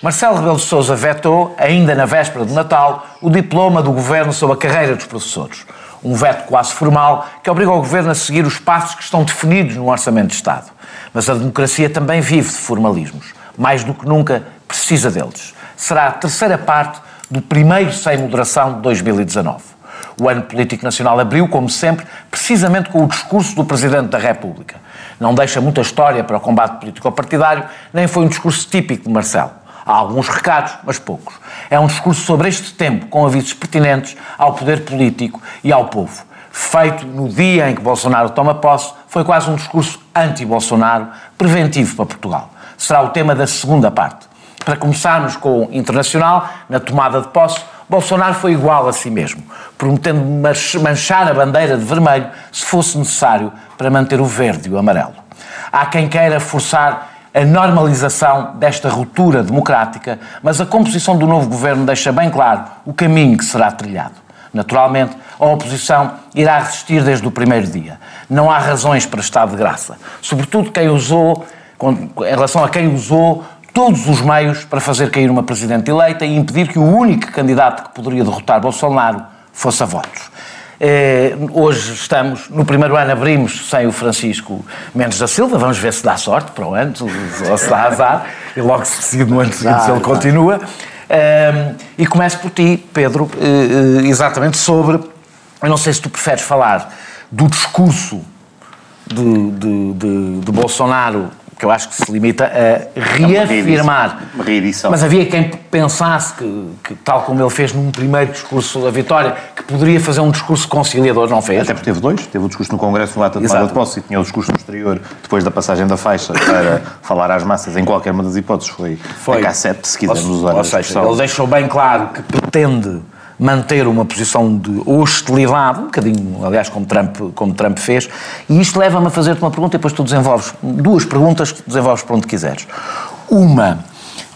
Marcelo Rebelo de Sousa vetou, ainda na véspera de Natal, o diploma do governo sobre a carreira dos professores. Um veto quase formal que obriga o governo a seguir os passos que estão definidos no Orçamento de Estado. Mas a democracia também vive de formalismos. Mais do que nunca, precisa deles. Será a terceira parte do primeiro sem moderação de 2019. O ano político nacional abriu, como sempre, precisamente com o discurso do Presidente da República. Não deixa muita história para o combate político-partidário, nem foi um discurso típico de Marcelo. Há alguns recados, mas poucos. É um discurso sobre este tempo, com avisos pertinentes ao poder político e ao povo. Feito no dia em que Bolsonaro toma posse, foi quase um discurso anti-Bolsonaro, preventivo para Portugal. Será o tema da segunda parte. Para começarmos com o internacional, na tomada de posse, Bolsonaro foi igual a si mesmo, prometendo manchar a bandeira de vermelho se fosse necessário para manter o verde e o amarelo. Há quem queira forçar a normalização desta ruptura democrática, mas a composição do novo governo deixa bem claro o caminho que será trilhado. Naturalmente, a oposição irá resistir desde o primeiro dia. Não há razões para estar de graça. Sobretudo quem usou, em relação a quem usou todos os meios para fazer cair uma presidente eleita e impedir que o único candidato que poderia derrotar Bolsonaro fosse a votos. Eh, hoje estamos, no primeiro ano abrimos sem o Francisco Mendes da Silva, vamos ver se dá sorte para o ano, ou se dá azar, e logo se decide no ano seguinte se ele continua. Eh, e começo por ti, Pedro, eh, exatamente sobre, eu não sei se tu preferes falar do discurso de, de, de, de Bolsonaro que eu acho que se limita a reafirmar. Uma reedição. Mas havia quem pensasse que, que, tal como ele fez num primeiro discurso da vitória, que poderia fazer um discurso conciliador, não fez? Até porque teve dois. Teve o discurso no Congresso, no ato de tomada de posse, e tinha o discurso no exterior, depois da passagem da faixa, para falar às massas, em qualquer uma das hipóteses. Foi, Foi. a K7, se quisermos usar Ou seja, ele deixou bem claro que pretende manter uma posição de hostilidade, um bocadinho, aliás, como Trump, como Trump fez, e isto leva-me a fazer-te uma pergunta e depois tu desenvolves duas perguntas que desenvolves para onde quiseres. Uma,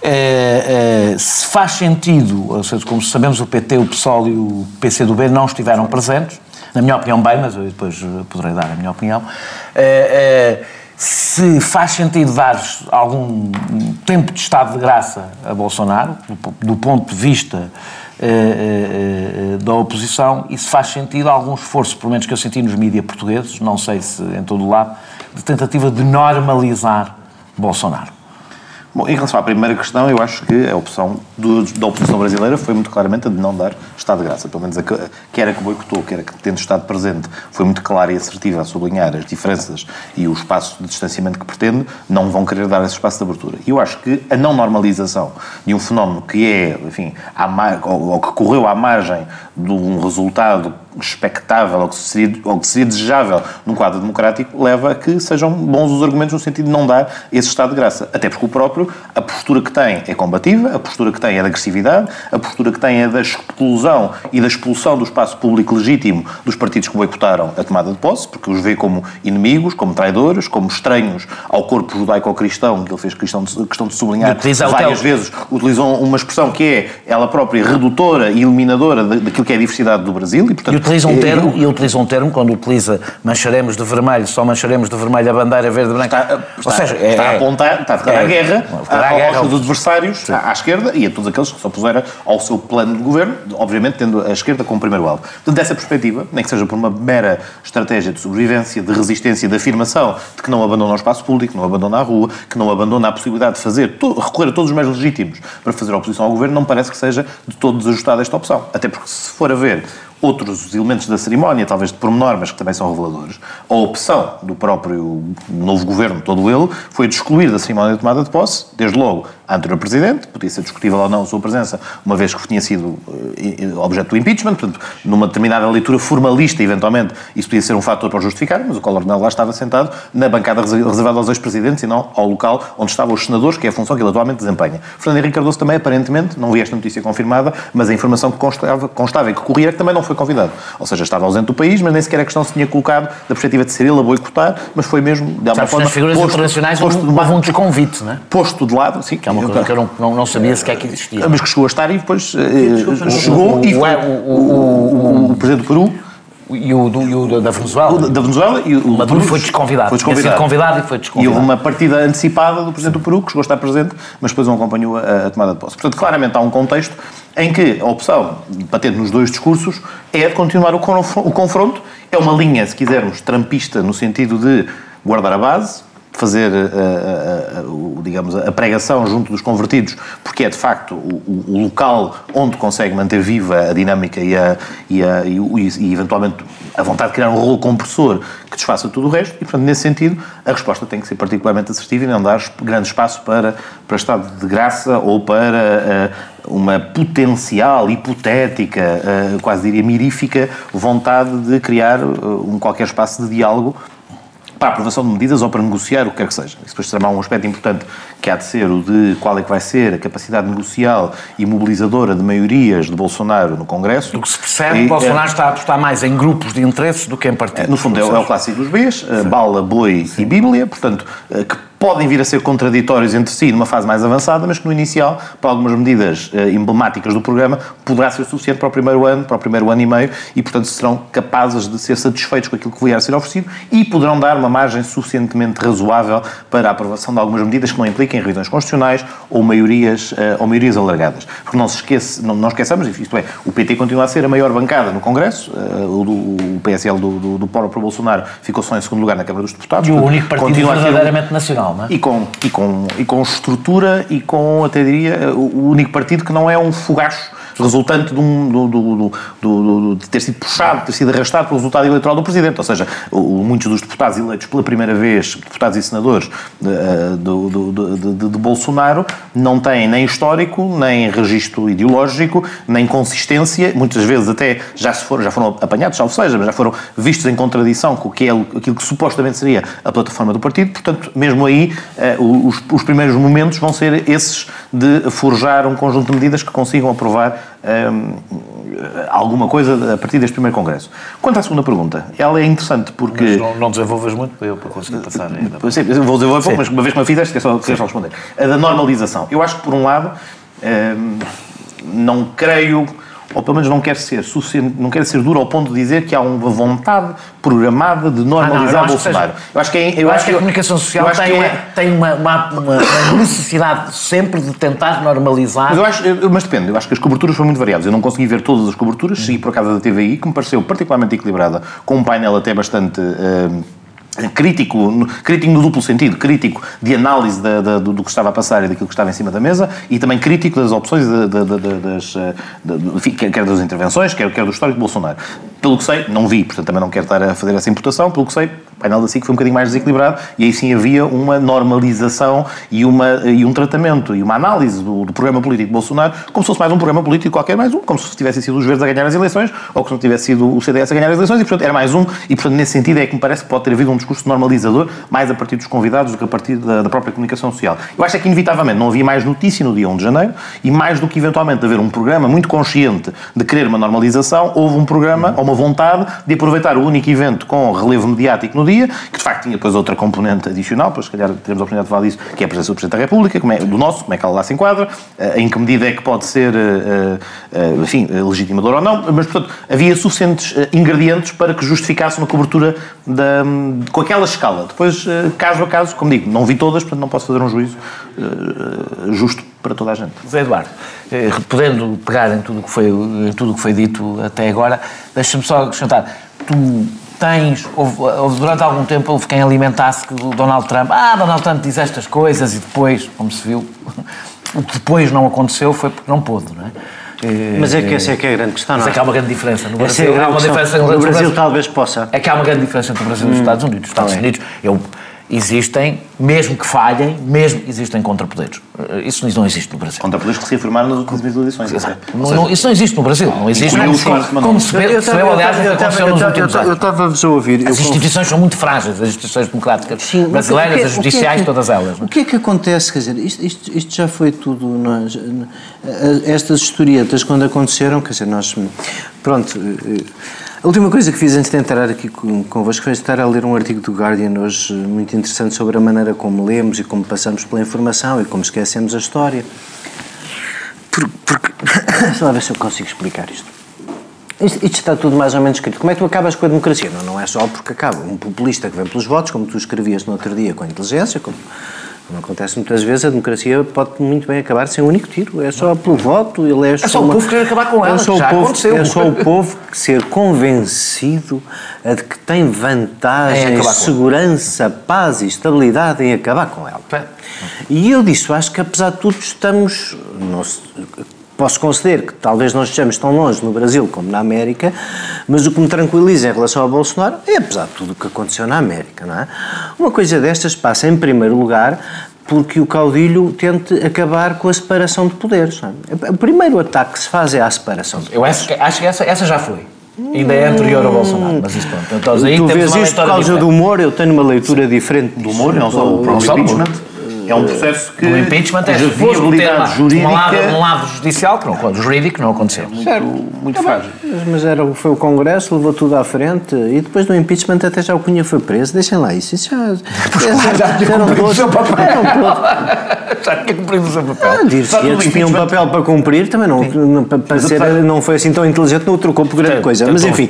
é, é, se faz sentido, ou seja, como sabemos, o PT, o PSOL e o PCdoB não estiveram presentes, na minha opinião, bem, mas eu depois poderei dar a minha opinião. É, se faz sentido dar algum tempo de estado de graça a Bolsonaro, do ponto de vista eh, eh, eh, da oposição e se faz sentido algum esforço, pelo menos que eu senti nos mídias portugueses, não sei se em todo o lado, de tentativa de normalizar Bolsonaro. Bom, em relação à primeira questão, eu acho que a opção do, da oposição brasileira foi muito claramente a de não dar Estado de Graça. Pelo menos a que, quer a que boicotou, quer a que tendo estado presente, foi muito clara e assertiva a sublinhar as diferenças e o espaço de distanciamento que pretende, não vão querer dar esse espaço de abertura. E eu acho que a não normalização de um fenómeno que é, enfim, ou, ou que correu à margem de um resultado expectável ou que, seria, ou que seria desejável num quadro democrático leva a que sejam bons os argumentos no sentido de não dar esse estado de graça. Até porque o próprio, a postura que tem é combativa, a postura que tem é de agressividade, a postura que tem é da exclusão e da expulsão do espaço público legítimo dos partidos que boicotaram a tomada de posse, porque os vê como inimigos, como traidores, como estranhos ao corpo judaico-cristão, que ele fez questão de, questão de sublinhar várias vezes, utilizou uma expressão que é ela própria redutora e eliminadora daquilo que é a diversidade do Brasil e, portanto, utiliza um termo, e utiliza um termo, quando utiliza mancharemos de vermelho, só mancharemos de vermelho a bandeira verde branca. Está, está, Ou seja, está é, a apontar, está a ficar é, à guerra, a, à guerra aos seus adversários, sim. à, à, esquerda, e a todos aqueles que se opuseram ao seu plano de governo, obviamente tendo a esquerda como primeiro alvo. Portanto, dessa perspectiva, nem que seja por uma mera estratégia de sobrevivência, de resistência, de afirmação de que não abandona o espaço público, não abandona a rua, que não abandona a possibilidade de fazer, recorrer a todos os meios legítimos para fazer oposição ao governo, não parece que seja de todo desajustada esta opção. Até porque, se for a ver outros elementos da cerimónia, talvez de pormenor, mas que também são reveladores. A opção do próprio novo governo, todo ele, foi de excluir da cerimónia de tomada de posse, desde logo, a anterior presidente, podia ser discutível ou não a sua presença, uma vez que tinha sido uh, objeto do impeachment, portanto, numa determinada leitura formalista, eventualmente, isso podia ser um fator para justificar, mas o Collor lá estava sentado na bancada reservada aos ex-presidentes e não ao local onde estavam os senadores, que é a função que ele atualmente desempenha. Fernando Henrique Cardoso também, aparentemente, não vi esta notícia confirmada, mas a informação que constava, constava e que corria é que também não foi convidado. Ou seja, estava ausente do país, mas nem sequer a questão se tinha colocado da perspectiva de ser ele a boicotar, mas foi mesmo, de alguma forma, nas figuras posto, internacionais posto houve, houve um desconvite, não é? Posto de lado, sim. Que é uma coisa que eu não, não, não sabia sequer que existia. Mas que chegou a estar e depois uh, chegou o, e foi o, o, o, o, Presidente do Peru E o, do, e o da Venezuela? O da Venezuela e o, o Maduro foi desconvidado. Foi desconvidado. convidado e foi desconvidado. E houve uma partida antecipada do Presidente do Peru, que chegou a estar presente, mas depois não acompanhou a, a tomada de posse. Portanto, claramente há um contexto em que a opção, patente nos dois discursos, é continuar o confronto. É uma linha, se quisermos, trampista, no sentido de guardar a base, fazer, a, a, a, digamos, a pregação junto dos convertidos, porque é de facto o, o local onde consegue manter viva a dinâmica e, a, e, a, e, e, eventualmente a vontade de criar um rolo compressor que desfaça tudo o resto, e portanto, nesse sentido, a resposta tem que ser particularmente assertiva e não dar grande espaço para, para estado de graça ou para uh, uma potencial, hipotética, uh, quase diria mirífica, vontade de criar uh, um qualquer espaço de diálogo para a aprovação de medidas ou para negociar o que quer que seja. Isso depois será um aspecto importante que há de ser o de qual é que vai ser a capacidade negocial e mobilizadora de maiorias de Bolsonaro no Congresso. Do que se percebe, e, Bolsonaro é, está a apostar mais em grupos de interesses do que em partidos. No fundo, é, é o clássico dos Bs, bala, boi Sim. e bíblia, portanto, eh, que podem vir a ser contraditórios entre si numa fase mais avançada, mas que no inicial, para algumas medidas uh, emblemáticas do programa, poderá ser suficiente para o primeiro ano, para o primeiro ano e meio, e portanto serão capazes de ser satisfeitos com aquilo que vier a ser oferecido e poderão dar uma margem suficientemente razoável para a aprovação de algumas medidas que não impliquem revisões constitucionais ou maiorias, uh, ou maiorias alargadas. Porque não se esquece, não, não esqueçamos, isto é, o PT continua a ser a maior bancada no Congresso, uh, o, o, PSL do, do, do Paulo Bolsonaro ficou só em segundo lugar na Câmara dos Deputados. E o único partido verdadeiramente nacional é? E com, e, com, e com estrutura e com, até diria, o único partido que não é um fogacho resultante de, um, do, do, de ter sido puxado, de ter sido arrastado pelo resultado eleitoral do Presidente. Ou seja, muitos dos deputados eleitos pela primeira vez, deputados e senadores de, de, de, Bolsonaro, não têm nem histórico, nem registro ideológico, nem consistência, muitas vezes até já, se foram, já foram apanhados, salvo seja, mas já foram vistos em contradição com o que é aquilo que supostamente seria a plataforma do partido. Portanto, mesmo aí, eh, os, os primeiros momentos vão ser esses de forjar um conjunto de medidas que consigam aprovar um, alguma coisa a partir deste primeiro congresso. Quanto à segunda pergunta, ela é interessante porque... Mas não, não desenvolves muito para eu para conseguir passar ainda. Sim, vou desenvolver mas uma vez que me fizeste, quero só, só responder. A da normalização. Eu acho que, por um lado, um, não creio ou pelo menos não quer ser não quer ser duro ao ponto de dizer que há uma vontade programada de normalizar ah, não, Bolsonaro. eu acho que, é, eu, eu acho, acho que a comunicação social tem, é, tem uma, uma, uma, necessidade sempre de tentar normalizar. Mas, eu acho, eu, mas depende, eu acho que as coberturas foram muito variadas. Eu não consegui ver todas as coberturas, segui por acaso da TVI, que me pareceu particularmente equilibrada, com um painel até bastante. Uh, crítico, crítico no duplo sentido, crítico de análise do, que estava a passar e daquilo que estava em cima da mesa e também crítico das opções, de, de, das, de, quer das intervenções, quer, quer do histórico de Bolsonaro. Pelo que sei, não vi, portanto também não quero estar a fazer essa imputação, pelo que sei, o painel da SIC foi um bocadinho mais desequilibrado e aí sim havia uma normalização e, uma, e um tratamento e uma análise do, do programa político de Bolsonaro como se fosse mais um programa político qualquer, mais um, como se tivessem sido os verdes a ganhar as eleições ou que não tivesse sido o CDS a ganhar as eleições e portanto era mais um e portanto nesse sentido é que me parece que pode ter havido um discurso normalizador mais a partir dos convidados do que a partir da, da própria comunicação social. Eu acho é que inevitavelmente não havia mais notícia no dia 1 de janeiro e mais do que eventualmente haver um programa muito consciente de querer uma normalização, houve um programa ou uma vontade de aproveitar o único evento com relevo mediático no dia, que de facto tinha depois outra componente adicional, pois se calhar teremos a oportunidade de falar disso, que é a presença do Presidente da República, como é, do nosso, como é que ela lá se enquadra, eh, em que medida é que pode ser, eh, eh, enfim, legitimador ou não, mas portanto havia suficientes ingredientes para que justificasse uma cobertura da, com aquela escala. Depois, caso a caso, como digo, não vi todas, portanto não posso fazer um juízo justo para toda a gente. José Eduardo, podendo pegar em tudo o que foi, em tudo que foi dito até agora, deixa-me só acrescentar tu tens, houve, houve, durante algum tempo houve quem alimentasse que o Donald Trump, ah, Donald Trump diz estas coisas e depois, como se viu, o que depois não aconteceu foi porque não pôde, não é? Mas é que essa é que é a grande questão, não é? Mas é que há uma grande diferença. No Brasil, é há uma diferença no Brasil, Brasil talvez possa. É que há uma grande diferença entre o Brasil e os hum, Estados Unidos. Os Estados Unidos, eu existem, mesmo que falhem, mesmo existem contrapoderes. Eh, isso não existe no Brasil. Contrapoderes que se afirmaram nas últimas eleições. Não, não, isso não existe no Brasil. Não existe. Como, como se vê, aliás, aconteceu nos últimos anos. Eu estava-vos a ouvir. As instituições são muito frágeis, as instituições democráticas Sim, brasileiras, que, as judiciais, que, todas elas. O que é que acontece? Quer dizer, isto, isto, isto já foi tudo. Nós, estas historietas, quando aconteceram, quer dizer, nós. Pronto. Eh, a última coisa que fiz antes de entrar aqui convosco foi estar a ler um artigo do Guardian hoje muito interessante sobre a maneira como lemos e como passamos pela informação e como esquecemos a história. Porque. porque deixa lá ver se eu consigo explicar isto. Isto, isto, está tudo mais ou menos escrito. Como é que tu acabas com a democracia? Não, não é só porque acaba. Um populista que vem pelos votos, como tu escrevias no outro dia com a inteligência, como, como acontece muitas vezes, a democracia pode muito bem acabar sem um único tiro. É só pelo voto, ele é, é só uma... o povo querer acabar com ela, é só, o povo, aconteceu. é só o povo ser convencido de que tem vantagem, segurança, paz e estabilidade em acabar com ela. E eu disso acho que, apesar de tudo, estamos... Não, posso conceder que talvez não estejamos tão longe no Brasil como na América, mas o que me tranquiliza em relação ao Bolsonaro é, apesar de tudo o que aconteceu na América, não é? Uma coisa destas passa, em primeiro lugar, porque o caudilho tente acabar com a separação de poderes. É? O primeiro ataque que se faz é à separação de poderes. Eu acho que, acho que essa, essa já foi. Ainda é anterior ao Bolsonaro, mas isso pronto. Então, aí tu vês isto por causa diferente. do humor, eu tenho uma leitura Sim. diferente do humor, não só o próprio impeachment. É um processo que. O impeachment é viabilidade jurídica. Um lado, um lado judicial, que não, jurídico não aconteceu. Muito, certo. muito é frágil. Mas era, foi o Congresso, levou tudo à frente e depois do impeachment até já o Cunha foi preso. Deixem lá isso. Isso já. já, já, já eram todos. Eram todos. já tinha cumprido o seu papel. Ah, Diz que eles tinham um papel para cumprir, também não, não, para ser, não foi assim tão inteligente, não trocou por grande coisa. Mas enfim.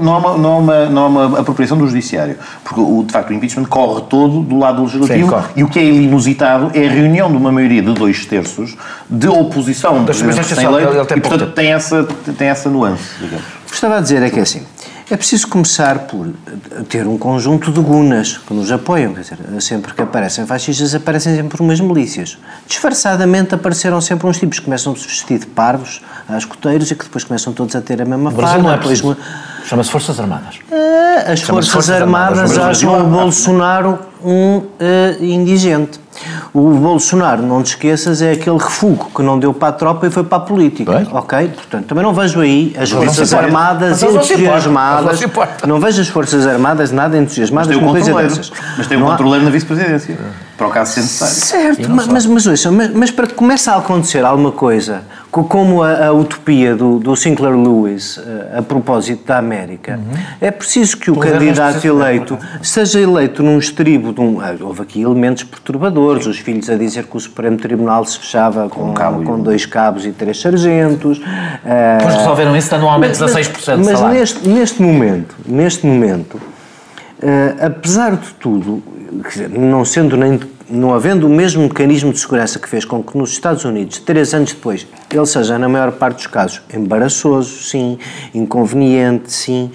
Não há uma apropriação do Judiciário. Porque, de facto, o impeachment corre todo do lado legislativo e o que é inusitado é a reunião de uma maioria de dois terços de oposição do Presidente eleito e, portanto, tem essa, tem essa nuance, digamos. O que estava a dizer é que é assim, é preciso começar por ter um conjunto de gunas que nos apoiam, quer dizer, sempre que aparecem fascistas aparecem sempre umas milícias. Disfarçadamente apareceram sempre uns tipos que começam a se vestir de parvos, a escoteiros, e que depois começam todos a ter a mesma farda. É depois... Chama-se Forças Armadas. Uh, as Forças, Forças, Armadas, Armadas acham o Bolsonaro um uh, indigente. O Bolsonaro, não te esqueças, é aquele refúgio que não deu para a tropa e foi para a política. Bem. Ok? Portanto, também não vejo aí as mas Forças Armadas entusiasmadas. Não, não, vejo as Forças Armadas nada entusiasmadas com coisa dessas. Mas tem um controleiro na vice-presidência, para o caso ser necessário. Certo, mas, mas, mas, mas, mas para que comece a acontecer alguma coisa como a, a utopia do, do, Sinclair Lewis a, a propósito da América, uhum. é preciso que o, candidato eleito seja eleito num estribo de um. Ah, houve aqui elementos perturbadores, Sim. os filhos a dizer que o Supremo Tribunal se fechava com, com, com dois cabos e três sargentos. Depois uh, resolveram isso, dando um aumento de 16% Mas neste, neste momento, neste momento, uh, apesar de tudo, não sendo nem não havendo o mesmo mecanismo de segurança que fez com que nos Estados Unidos, três anos depois, ele seja, na maior parte dos casos, embaraçoso, sim, inconveniente, sim,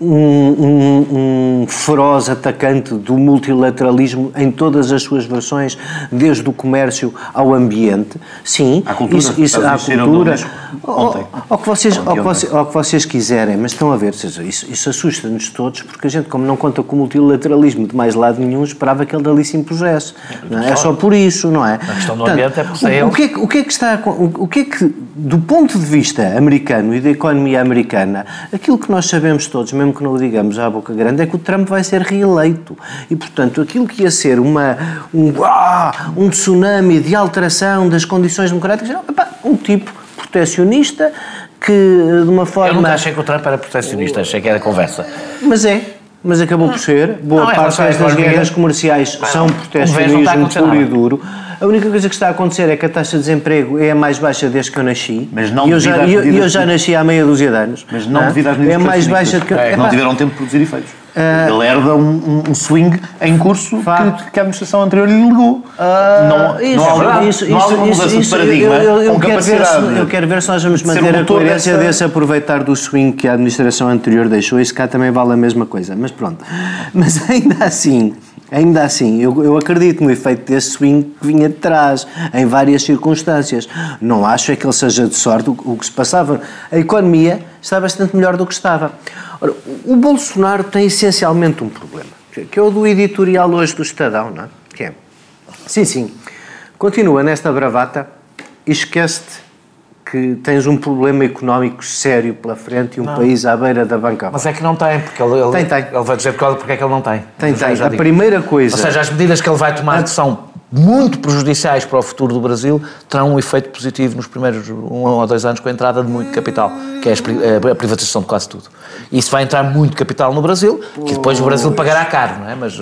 um, um, um, feroz atacante do multilateralismo em todas as suas versões, desde o comércio ao ambiente. Sim, à cultura, isso, isso, à cultura ao, ao, que vocês, ao, que vocês, ao que vocês quiserem, mas estão a ver, seja, isso, isso assusta-nos todos, porque a gente, como não conta com o multilateralismo de mais lado nenhum, esperava que ele dali se impusesse. Não é? é só por isso, não é? A questão do Portanto, ambiente é por o, o, que é, o que é que está o, o que é que, do ponto de vista americano e da economia americana, aquilo que nós sabemos todos, mesmo mesmo que não o digamos à boca grande, é que o Trump vai ser reeleito. E, portanto, aquilo que ia ser uma, um, ah, um tsunami de alteração das condições democráticas, um tipo protecionista que, de uma forma... Eu nunca achei que o Trump era protecionista, achei que era conversa. Mas é, mas acabou por ser. Boa não, parte das guerras comerciais são protecionismo puro e duro. A única coisa que está a acontecer é que a taxa de desemprego é a mais baixa desde que eu nasci. Mas não e eu já, eu, eu já nasci há meia dúzia de anos. Mas não, devido às medidas É mais baixa que... É, não tiveram tempo de produzir efeitos. Uh, ele herda um, um, swing em curso que, que, a administração anterior lhe legou. Uh, não, isso, não, há, isso, não há uma mudança isso, de paradigma eu, eu, eu quero ver se, eu quero ver se nós vamos manter a coerência dessa... desse aproveitar do swing que a administração anterior deixou. Isso cá também vale a mesma coisa. Mas pronto. Mas ainda assim... Ainda assim, eu, eu acredito no efeito desse swing que vinha de trás, em várias circunstâncias. Não acho é que ele seja de sorte o, o que se passava. A economia está bastante melhor do que estava. Ora, o Bolsonaro tem essencialmente um problema, que é o do editorial hoje do Estadão, não é? Que é, sim, sim, continua nesta bravata e esquece-te que tens um problema económico sério pela frente e um não. país à beira da banca. Mas é que não tem, porque ele, ele, tem, tem. ele vai dizer porque é que ele não tem. Tem, tem. A digo. primeira coisa... Ou seja, as medidas que ele vai tomar a... são muito prejudiciais para o futuro do Brasil terão um efeito positivo nos primeiros um ou dois anos com a entrada de muito capital, que é a privatização de quase tudo. Isso vai entrar muito capital no Brasil, que depois o Brasil pagará caro, não é? Mas,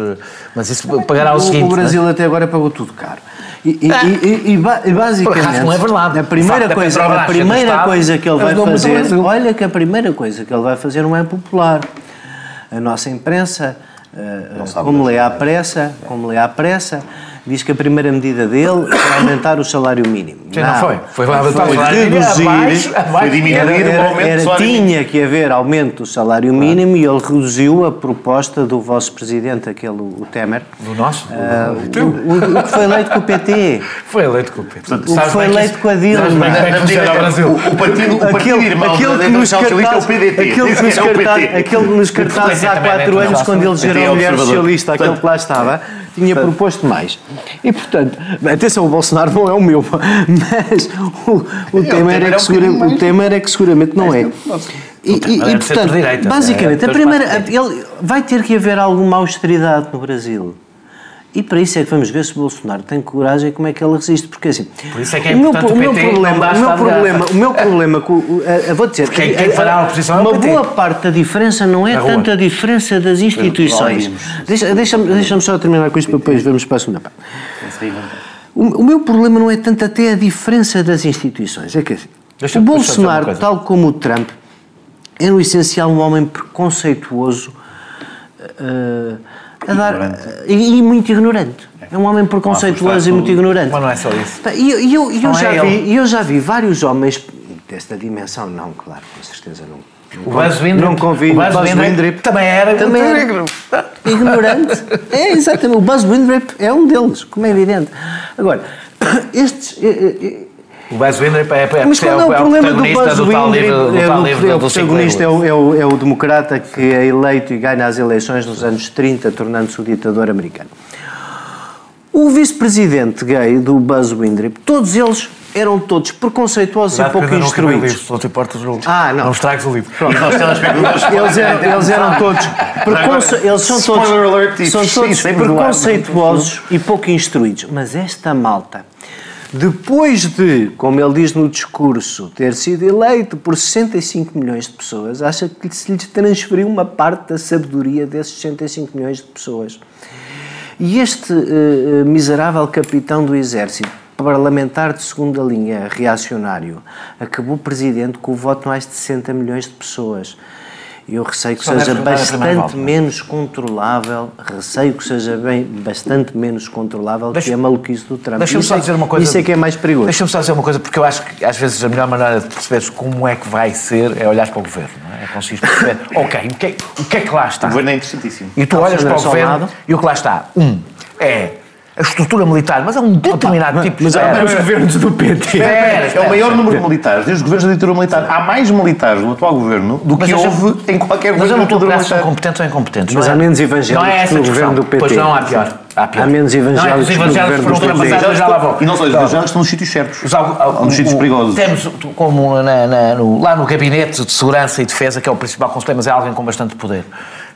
mas isso pagará o, o seguinte... O Brasil é? até agora pagou tudo caro. E, e, e, e, basicamente, não é verdade. a primeira, coisa, a primeira coisa que ele vai fazer, olha que a primeira coisa que ele vai fazer não é popular. A nossa imprensa, uh, como lê à pressa, como lê à pressa, diz que a primeira medida dele é aumentar o salário mínimo. Sim, não, não foi. Foi, foi, foi reduzir, abaixo, abaixo, foi diminuir era, era, o era, era Tinha que haver aumento do salário mínimo e ele reduziu a proposta do vosso presidente, aquele, o Temer. Do nosso? Uh, o, o, o, que foi eleito com o PT. Foi eleito com o PT. Portanto, o que foi eleito com a Dilma. O partido, o partido irmão aquele que nos cartazes, aquele que nos cartazes há quatro anos, quando elegeram a mulher socialista, aquele que lá estava tinha proposto mais. E, portanto, atenção, o Bolsonaro não é o meu, mas o, o, Temer, é que segura, o Temer é que seguramente não é. E, e, e portanto, basicamente, a primeira, ele, vai ter que haver alguma austeridade no Brasil. E para isso é que vamos ver se o Bolsonaro tem coragem e como é que ele resiste. Porque assim. Por isso é que é o meu, o, meu problema, o meu problema, o meu problema com. Uh, vou dizer. Quem, quem fará a oposição Uma boa parte da diferença não é tanto a diferença das instituições. Deixa-me deixa deixa só terminar com isto para depois vamos para a segunda parte. O, o meu problema não é tanto até a diferença das instituições. É que assim, o Bolsonaro, tal como o Trump, é no essencial um homem preconceituoso. Uh, a dar, e, e, muito ignorante. É um homem preconceituoso e muito ignorante. Mas não é só isso. E eu, eu, eu, eu já é vi, eu já vi vários homens desta dimensão, não, claro, com certeza não. O Buzz Windrip, não convido, o Buzz, Buzz Windrip, também era, também era ignorante. É, exatamente. O Buzz Windrip é um deles, como é evidente. Agora, estes. O Buzz Windrip é, é, Mas qual é, é o problema do Buzz do Windrip? É, é, o protagonista é o, é, o, é o democrata que é eleito e ganha as eleições nos anos 30, tornando-se o ditador americano. O vice-presidente gay do Buzz Windrip, todos eles eram todos preconceituosos e pouco instruídos. Não te importas do Ah, não. Não estragues o livro. Pronto. eles, eram, eles eram todos. Preconce... Eles são todos, são todos preconceituosos e pouco instruídos. Mas esta malta depois de, como ele diz no discurso, ter sido eleito por 65 milhões de pessoas, acha que se lhe transferiu uma parte da sabedoria desses 65 milhões de pessoas. E este uh, miserável capitão do exército, parlamentar de segunda linha, reacionário, acabou presidente com o voto de mais de 60 milhões de pessoas eu receio que Só seja bastante menos controlável, receio que seja bem bastante menos controlável Deixa, que a maluquice do Trump. Deixa-me só é, dizer uma coisa. Isso é que é mais perigoso. Deixa-me só dizer uma coisa, porque eu acho que às vezes a melhor maneira de perceberes como é que vai ser é olhar para o governo. Não é? é conseguir perceber, ok, o que, é, o que é que lá está? O governo é interessantíssimo. E tu olhas para o governo e o que lá está, um, é a estrutura militar, mas é um determinado tipo de... Mas há os governos do PT. É, é o maior número de militares. Desde os governos da ditadura militar, há mais militares no atual governo do que houve em qualquer governo Mas eu não estou a são competentes ou incompetentes. Mas há menos evangélicos é no governo do PT. Pois não, há pior. Há, pior. há menos evangélicos não, é, os evangélicos no governo do PT. Já lá vão. E não só, os evangélicos estão nos sítios certos. nos sítios perigosos. Temos, como na, na, no, lá no Gabinete de Segurança e Defesa, que é o principal conselheiro, mas é alguém com bastante poder,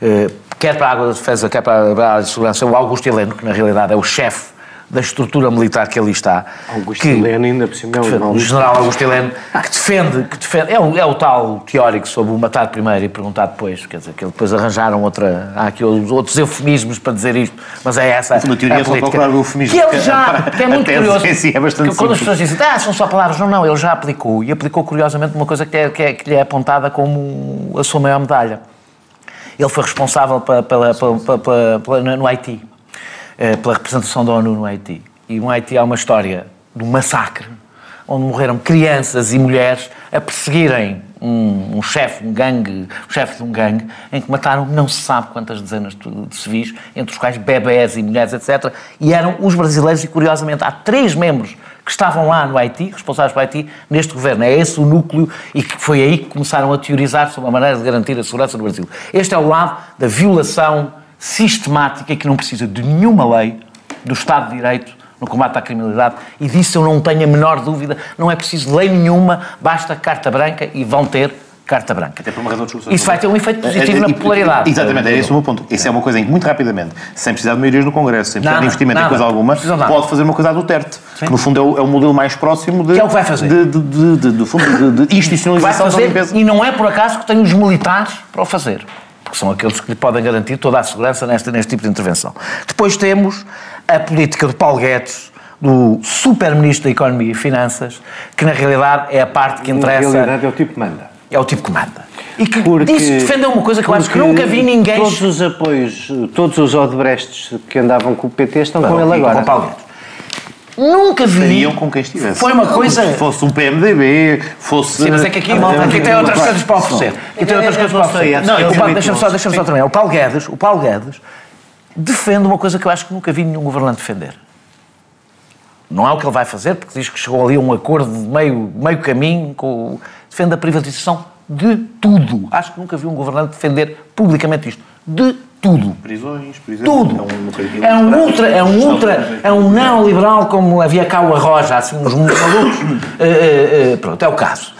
eh, quer para a água da defesa, quer para a área de segurança, o Augusto Heleno, que na realidade é o chefe da estrutura militar que ali está. Augusto que, Heleno, ainda por cima, é o general Augusto Heleno, que defende, que defende é, o, é o tal teórico sobre o matar primeiro e perguntar depois, quer dizer, que depois arranjaram outra, há aqui outros eufemismos para dizer isto, mas é essa a teoria é a política. O eufemismo, que ele já, que é muito curioso, si é bastante que, quando as pessoas dizem, ah, são só palavras, não, não, ele já aplicou, e aplicou curiosamente uma coisa que, é, que, é, que lhe é apontada como a sua maior medalha. Ele foi responsável pela, pela, pela, pela no Haiti eh, pela representação da ONU no Haiti. E no Haiti há uma história de um massacre onde morreram crianças e mulheres a perseguirem um, um chefe, um gangue, um chefe de um gangue, em que mataram não se sabe quantas dezenas de, de civis, entre os quais bebés e mulheres, etc. E eram os brasileiros, e curiosamente há três membros que estavam lá no Haiti, responsáveis pelo Haiti, neste governo. É esse o núcleo e que foi aí que começaram a teorizar sobre a maneira de garantir a segurança do Brasil. Este é o lado da violação sistemática que não precisa de nenhuma lei do Estado de Direito no combate à criminalidade e disso eu não tenho a menor dúvida. Não é preciso lei nenhuma, basta carta branca e vão ter carta branca. Até por uma razão de Isso vai ter um efeito positivo é, é, na popularidade. Exatamente, é esse o meu ponto. Isso é uma coisa em que, muito rapidamente, sem precisar de maiorias no Congresso, sem precisar nada, de investimento nada, em coisa alguma, pode fazer uma coisa a Duterte, Sim. que no fundo é o, é o, modelo mais próximo de, que é o que vai fazer. de, de, de, de, de, fundo, de, de institucionalização vai fazer, da limpeza. E não é por acaso que tem os militares para o fazer porque são aqueles que lhe podem garantir toda a segurança neste, neste tipo de intervenção. Depois temos a política de Paulo Guedes, do super-ministro da Economia e Finanças, que na realidade é a parte que interessa. Na realidade é o tipo que manda. É o tipo que manda. E que porque, disse, defendeu uma coisa que eu acho que nunca vi ninguém... Todos os apoios, todos os Odebrechts que andavam com o PT estão com ele agora. Com Paulo Guedes. Nunca vi. Estariam com quem estivesse. Foi uma coisa. Se fosse um PMDB, fosse. Sim, mas é que aqui, ah, aqui tem outras coisas para oferecer. Aqui tem outras coisas para oferecer. Não, deixa-me só, deixa só também. O Paulo Guedes, o Paulo Guedes defende uma coisa que eu acho que nunca vi nenhum governante defender. Não é o que ele vai fazer, porque diz que chegou ali a um acordo de meio, meio caminho, com, defende a privatização de tudo. Acho que nunca vi um governante defender publicamente isto. De tudo. Prisões, prisões. Tudo. É um, ultra, é um ultra, é um neoliberal como havia cá o Arroja, assim, uns malucos. Uh, uh, uh, pronto, é o caso.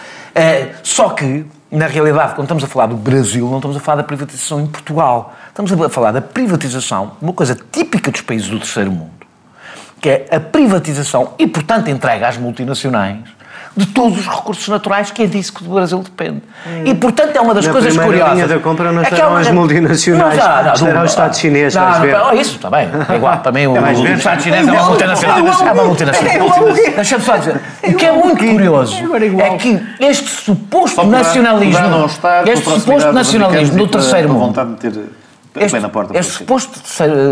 só que, na realidade, quando estamos a falar do Brasil, não estamos a falar da privatização em Portugal. Estamos a falar da privatização, uma coisa típica dos países do terceiro mundo, que é a privatização e, portanto, entrega às multinacionais de todos os recursos naturais, que é disso que o Brasil depende. Hum. E, portanto, é uma das Na coisas curiosas. linha da compra não estarão é as multinacionais, não, já, não, estarão o Estado chinês, não, vais ver. Não, isso, está bem, é igual. Para mim, o, o Estado chinês é uma multinacional. É uma multinacional. Deixa-me só dizer. O que é muito curioso é que este suposto nacionalismo, este suposto nacionalismo do terceiro mundo, este, este suposto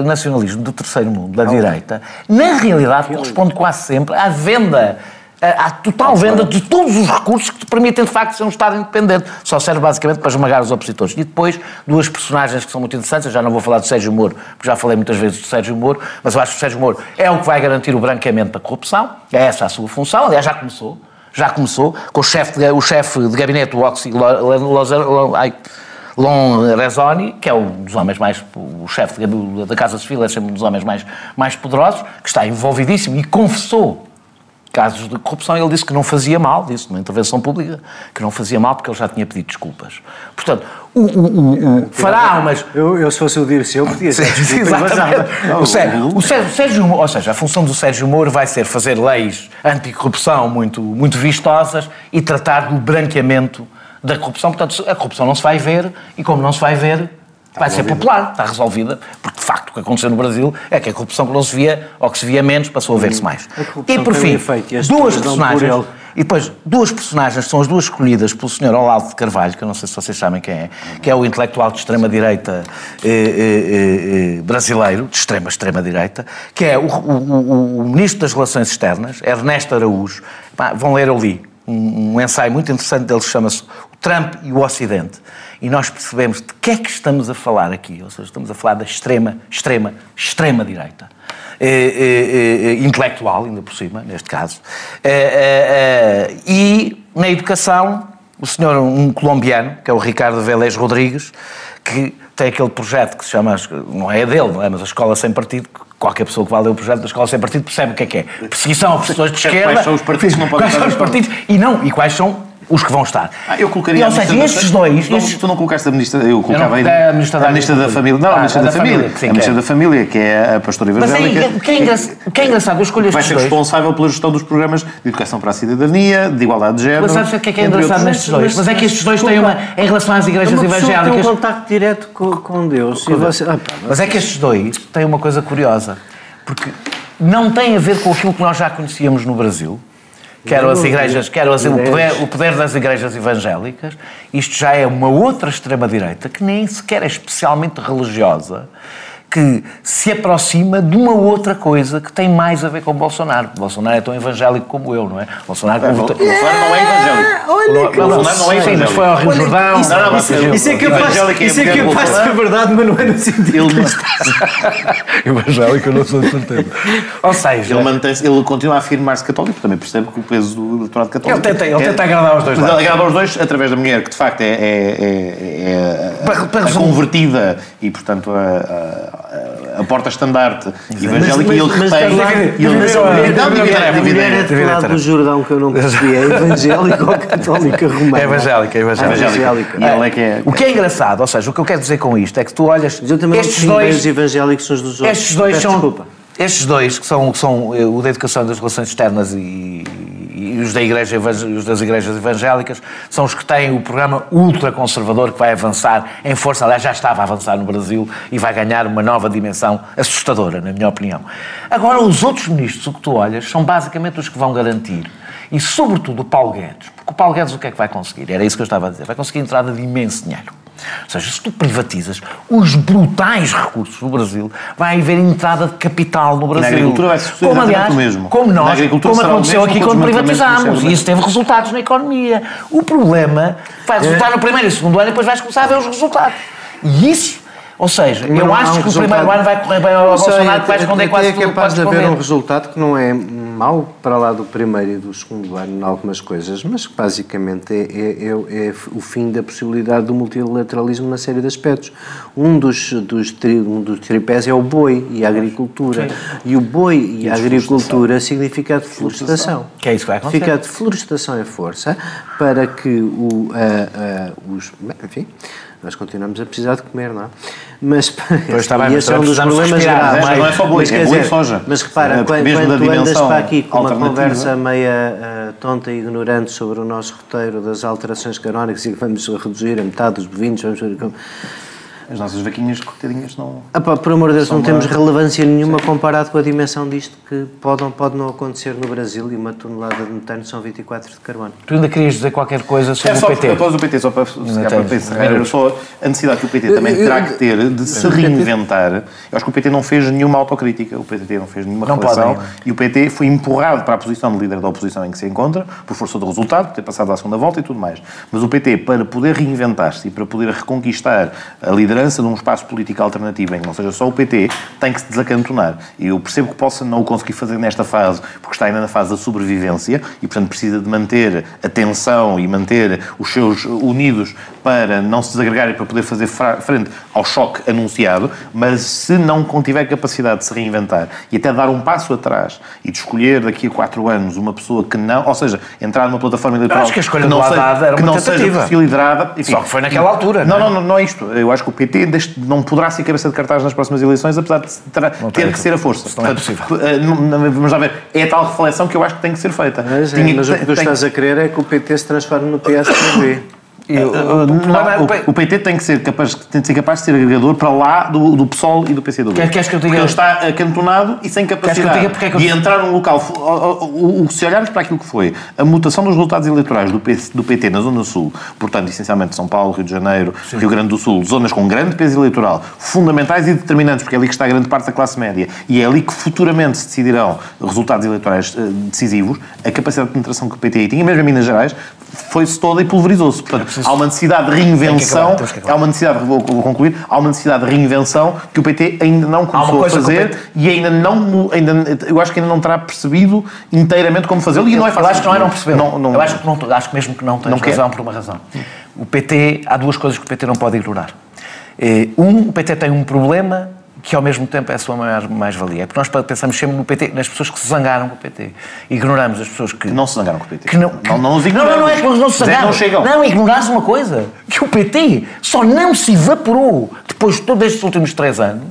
nacionalismo do terceiro mundo, da direita, na realidade corresponde quase sempre à venda à total venda de todos os recursos que te permitem, de facto, ser um Estado independente. Só serve basicamente para esmagar os opositores. E depois, duas personagens que são muito interessantes. Eu já não vou falar de Sérgio Moro, porque já falei muitas vezes de Sérgio Moro, mas eu acho que o Sérgio Moro é o que vai garantir o branqueamento da corrupção. É essa a sua função. Aliás, já começou. Já começou com o chefe de, o chefe de gabinete, o Oxy Lon Rezoni, que é um dos homens mais, o chefe da Casa Civil, é sempre um dos homens mais, mais poderosos, que está envolvidíssimo e confessou casos de corrupção, ele disse que não fazia mal, disse numa intervenção pública, que não fazia mal porque ele já tinha pedido desculpas. Portanto, o, o, o, fará umas... Eu, eu, se fosse o Dirce, eu pedia Exatamente. O Sérgio, o Sérgio, ou seja, a função do Sérgio Moro vai ser fazer leis anticorrupção muito, muito vistosas e tratar do branqueamento da corrupção. Portanto, a corrupção não se vai ver e como não se vai ver, vai ser popular, está resolvida, porque de facto o que aconteceu no Brasil é que a corrupção que não se via, ou que se via menos, passou a ver-se mais. E por fim, duas personagens. E depois, duas personagens, são as duas escolhidas pelo Sr. Olavo de Carvalho, que eu não sei se vocês sabem quem é, que é o intelectual de extrema-direita eh, eh, eh, brasileiro, de extrema, extrema-direita, que é o, o, o, Ministro das Relações Externas, Ernesto Araújo. vão ler ali um, um ensaio muito interessante dele, chama-se O Trump e o Ocidente e nós percebemos de que é que estamos a falar aqui. Ou seja, estamos a falar da extrema, extrema, extrema direita. É, é, é, intelectual, ainda por cima, neste caso. e na educação, o senhor, um colombiano, que é o Ricardo Vélez Rodrigues, que tem aquele projeto que se chama, não é dele, não é, mas a Escola Sem Partido, qualquer pessoa que vá ler o projeto da Escola Sem Partido percebe o que é que é. Perseguição a pessoas de esquerda. Quais são os partidos que não podem Quais são os partidos e não, e quais são os que vão estar. Ah, eu colocaria. E, ou seja, estes dois. Não, estes... Tu não colocaste a ministra. Eu colocava aí. A ministra da, a ministra da Família. Não, a ah, ministra da, Família. a ministra da Família, que é a pastora evangélica. Mas aí, que é, que é engraçado, eu escolho estes dois. Vai ser responsável pela gestão dos programas de educação para a cidadania, de igualdade de género. Mas sabes o que é que é engraçado nestes dois? Mas é que estes dois têm uma. Em relação às igrejas evangélicas. Tem um contacto direto com, Deus. Mas é que estes dois têm uma coisa curiosa. Porque não tem a ver com aquilo que nós já conhecíamos no Brasil quer as igrejas, quer as, o, poder, o poder das igrejas evangélicas, isto já é uma outra extrema-direita que nem sequer é especialmente religiosa, que se aproxima de uma outra coisa que tem mais a ver com Bolsonaro. Bolsonaro é tão evangélico como eu, não é? Bolsonaro, é, Bolsonaro não é evangélico. Olha, Bolsonaro não é evangélico. mas foi ao Rio Jordão. Isso, não, não, isso, isso é capaz, isso é capaz de ser verdade, mas não é no sentido. Ele... evangélico eu não sou de certeza. Ou seja... Ele, mantém ele continua a afirmar-se católico, também percebe que o peso do eleitorado católico... Ele tenta, ele tenta agradar os dois lados. Ele agrada os dois através da mulher, que de facto é, é, é, é para, para a convertida e, portanto, a, a a porta-estandarte evangélica e ele retém. E ele é de lado do Jordão que eu não percebi. É evangélica ou católica romana? É evangélica, é evangélica. É o que é engraçado, ou seja, o que eu quero dizer com isto é que tu olhas. Estes dois. evangélicos são os dos outros. Estes dois são. Estes dois, que são, que são eh, o da educação das relações externas e, e os, da igreja, os das igrejas evangélicas são os que têm o programa ultraconservador que vai avançar em força, aliás já estava a avançar no Brasil e vai ganhar uma nova dimensão assustadora, na minha opinião. Agora, os outros ministros, o que tu olhas, são basicamente os que vão garantir, e sobretudo o Paulo Guedes, porque o Paulo Guedes o que é que vai conseguir? Era isso que eu estava a dizer, vai conseguir entrada de imenso dinheiro. Ou seja, se tu privatizas os brutais recursos do Brasil, vai haver entrada de capital no Brasil. Na agricultura vai ser como, aliás, mesmo. Como nós, como aconteceu aqui quando privatizámos. E isso teve resultados na economia. O problema vai resultar no primeiro e segundo ano e depois vais começar a ver os resultados. E isso ou seja, eu acho que o primeiro ano vai correr bem ao Bolsonaro, que vai esconder quase tudo. É capaz de haver um resultado que não é mau para lá do primeiro e do segundo ano em algumas coisas, mas que basicamente é, é, é, é o fim da possibilidade do multilateralismo na série de aspectos. Um dos, dos, tri, um dos tripés é o boi e a agricultura. Sim. E o boi e, e a agricultura significa a deflorestação. Que é isso que vai acontecer. Fica a deflorestação em força para que o, os. Enfim nós continuamos a precisar de comer, não é? Mas pois está bem, esse é um dos problemas graves. Mas não é só boi, mas, é e soja. Mas repara, é, quando, quando tu andas para aqui com uma conversa meia uh, tonta e ignorante sobre o nosso roteiro das alterações canónicas e que vamos reduzir a metade dos bovinos, vamos ver como as nossas vaquinhas, coitadinhas, não. Ah, pá, por amor de Deus, não temos relevância nenhuma Sim. comparado com a dimensão disto que pode ou pode não acontecer no Brasil e uma tonelada de metano são 24 de carbono. Tu ainda querias dizer qualquer coisa sobre é, só, o PT? Após o PT, só para, para pensar, era só a necessidade que o PT também terá que ter de se reinventar. Eu acho que o PT não fez nenhuma autocrítica, o PT não fez nenhuma não reflexão pode, e o PT foi empurrado para a posição de líder da oposição em que se encontra, por força do resultado, por ter passado à segunda volta e tudo mais. Mas o PT, para poder reinventar-se e para poder reconquistar a liderança de um espaço político política alternativa em que não seja só o PT, tem que se desacantonar. E eu percebo que possa não o conseguir fazer nesta fase, porque está ainda na fase da sobrevivência e, portanto, precisa de manter a tensão e manter os seus unidos para não se desagregar e para poder fazer frente ao choque anunciado, mas se não tiver capacidade de se reinventar e até dar um passo atrás e de escolher daqui a quatro anos uma pessoa que não, ou seja, entrar numa plataforma eleitoral acho que, a escolha que não, seja, era que não seja liderada. Enfim, Só que foi naquela altura. Não, não, não, não é isto. Eu acho que o PT não poderá ser cabeça de cartaz nas próximas eleições, apesar de ter, ter que ser a força. Não é possível. Eh, vamos lá ver. É a tal reflexão que eu acho que tem que ser feita. Mas, é, mas o que tu estás a querer é que o PT se transforme no PSDB. Eu, uh, não, o, o, PT tem que, ser capaz, tem que ser capaz de ser agregador para lá do, do PSOL e do PCdoB. Quer, queres que eu diga? Porque ele está acantonado e sem capacidade é de entrar num local... Se olharmos para aquilo que foi a mutação dos resultados eleitorais do, PC, do PT na Zona Sul, portanto, essencialmente São Paulo, Rio de Janeiro, Sim. Rio Grande do Sul, zonas com grande peso eleitoral, fundamentais e determinantes, porque é ali que está a grande parte da classe média e é ali que futuramente se decidirão resultados eleitorais uh, decisivos, a capacidade de penetração que o PT tinha, mesmo em Minas Gerais, foi-se toda e pulverizou-se. Portanto, há uma necessidade de reinvenção, há uma necessidade, vou, concluir, há uma necessidade de reinvenção que o PT ainda não começou a fazer PT... e ainda não, ainda, eu acho que ainda não terá percebido inteiramente como fazê-lo e não é fácil. Eu acho que não é não perceber. Não, não, eu acho que, não, acho mesmo que não tens não razão quer. por uma razão. O PT, há duas coisas que o PT não pode ignorar. Eh, um, o PT tem um problema que ao mesmo tempo é a sua mais-valia. É porque nós pensamos sempre no PT, nas pessoas que se zangaram com o PT. Ignoramos as pessoas que... que não se zangaram com o PT. Que não, que... não, não, não, não, não é que não se zangaram. Não, chegam. não ignorasse uma coisa, que o PT só não se evaporou depois de todos estes últimos três anos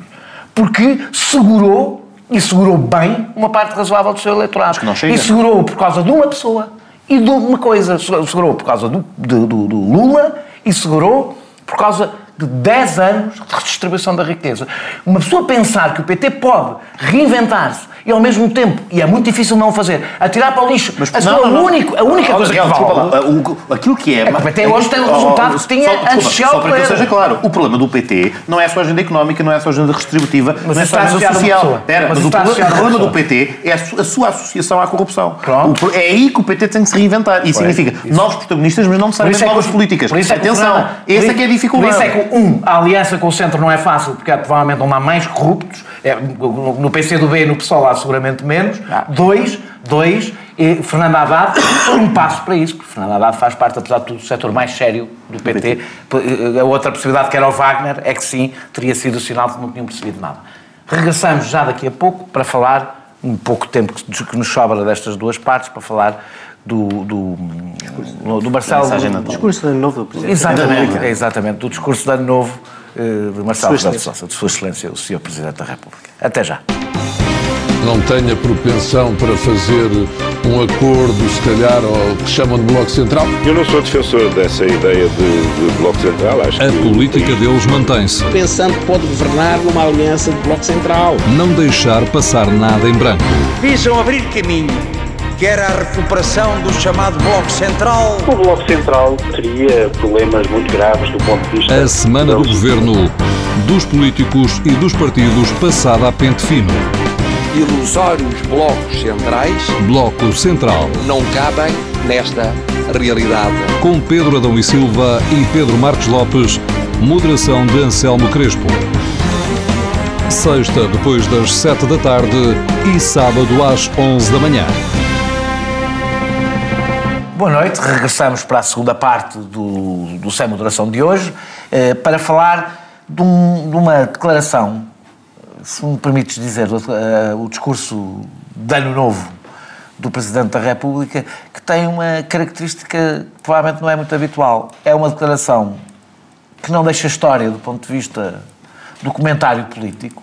porque segurou, e segurou bem, uma parte razoável do seu eleitorado. Mas que não chega. E segurou por causa de uma pessoa e de uma coisa. Segurou por causa do, do, do, do Lula e segurou por causa de 10 anos de redistribuição da riqueza. Uma pessoa pensar que o PT pode reinventar-se e ao mesmo tempo, e é muito difícil não o fazer, atirar para o lixo Mas, a, não, não, Único, a única oh, coisa que vale. O, aquilo que é... é que o PT hoje tem o resultado oh, que tinha só, antes de Só para que seja claro, o problema do PT não é só a agenda económica, não é só a agenda redistributiva, mas não é só a agenda social. Pera, mas, mas o problema, problema do PT é a sua associação à corrupção. Pronto. É aí que o PT tem que se reinventar. E significa isso. novos protagonistas, mas não necessariamente é novas políticas. É Atenção, essa é que é a dificuldade. Um, a aliança com o centro não é fácil, porque é provavelmente onde há mais corruptos, é, no PCdoB e no PSOL há seguramente menos. Ah. Dois, dois, e Fernando Haddad um passo para isso, porque Fernando Haddad faz parte, apesar de tudo, do setor mais sério do PT. A outra possibilidade, que era o Wagner, é que sim, teria sido o sinal de que não tinham percebido nada. Regressamos já daqui a pouco para falar, um pouco tempo que nos sobra destas duas partes, para falar do, do, do Marcelo. Do discurso de ano novo do Presidente. Exatamente, é, exatamente, do discurso de ano novo eh, de Marcelo Rebelo de Sousa, de Sua Excelência, o Sr. Presidente da República. Até já. não tenha propensão para fazer um acordo, se calhar, ao que chamam de Bloco Central. Eu não sou defensor dessa ideia de, de Bloco Central. Acho a política deles mantém-se. Pensando que pode governar numa aliança de Bloco Central. Não deixar passar nada em branco. Visam abrir caminho que era a recuperação do chamado Bloco Central. O Bloco Central teria problemas muito graves do ponto de vista. A semana do governo, dos políticos e dos partidos passada a pente fino. Ilusórios blocos centrais. Bloco Central. Não cabem nesta realidade. Com Pedro Adão e Silva e Pedro Marcos Lopes, moderação de Anselmo Crespo. Sexta, depois das sete da tarde e sábado às onze da manhã. Boa noite, regressamos para a segunda parte do, do Sem Moderação de hoje eh, para falar de, um, de, uma declaração, se me permites dizer, uh, o discurso de Ano Novo do Presidente da República, que tem uma característica que provavelmente não é muito habitual. É uma declaração que não deixa história do ponto de vista do comentário político,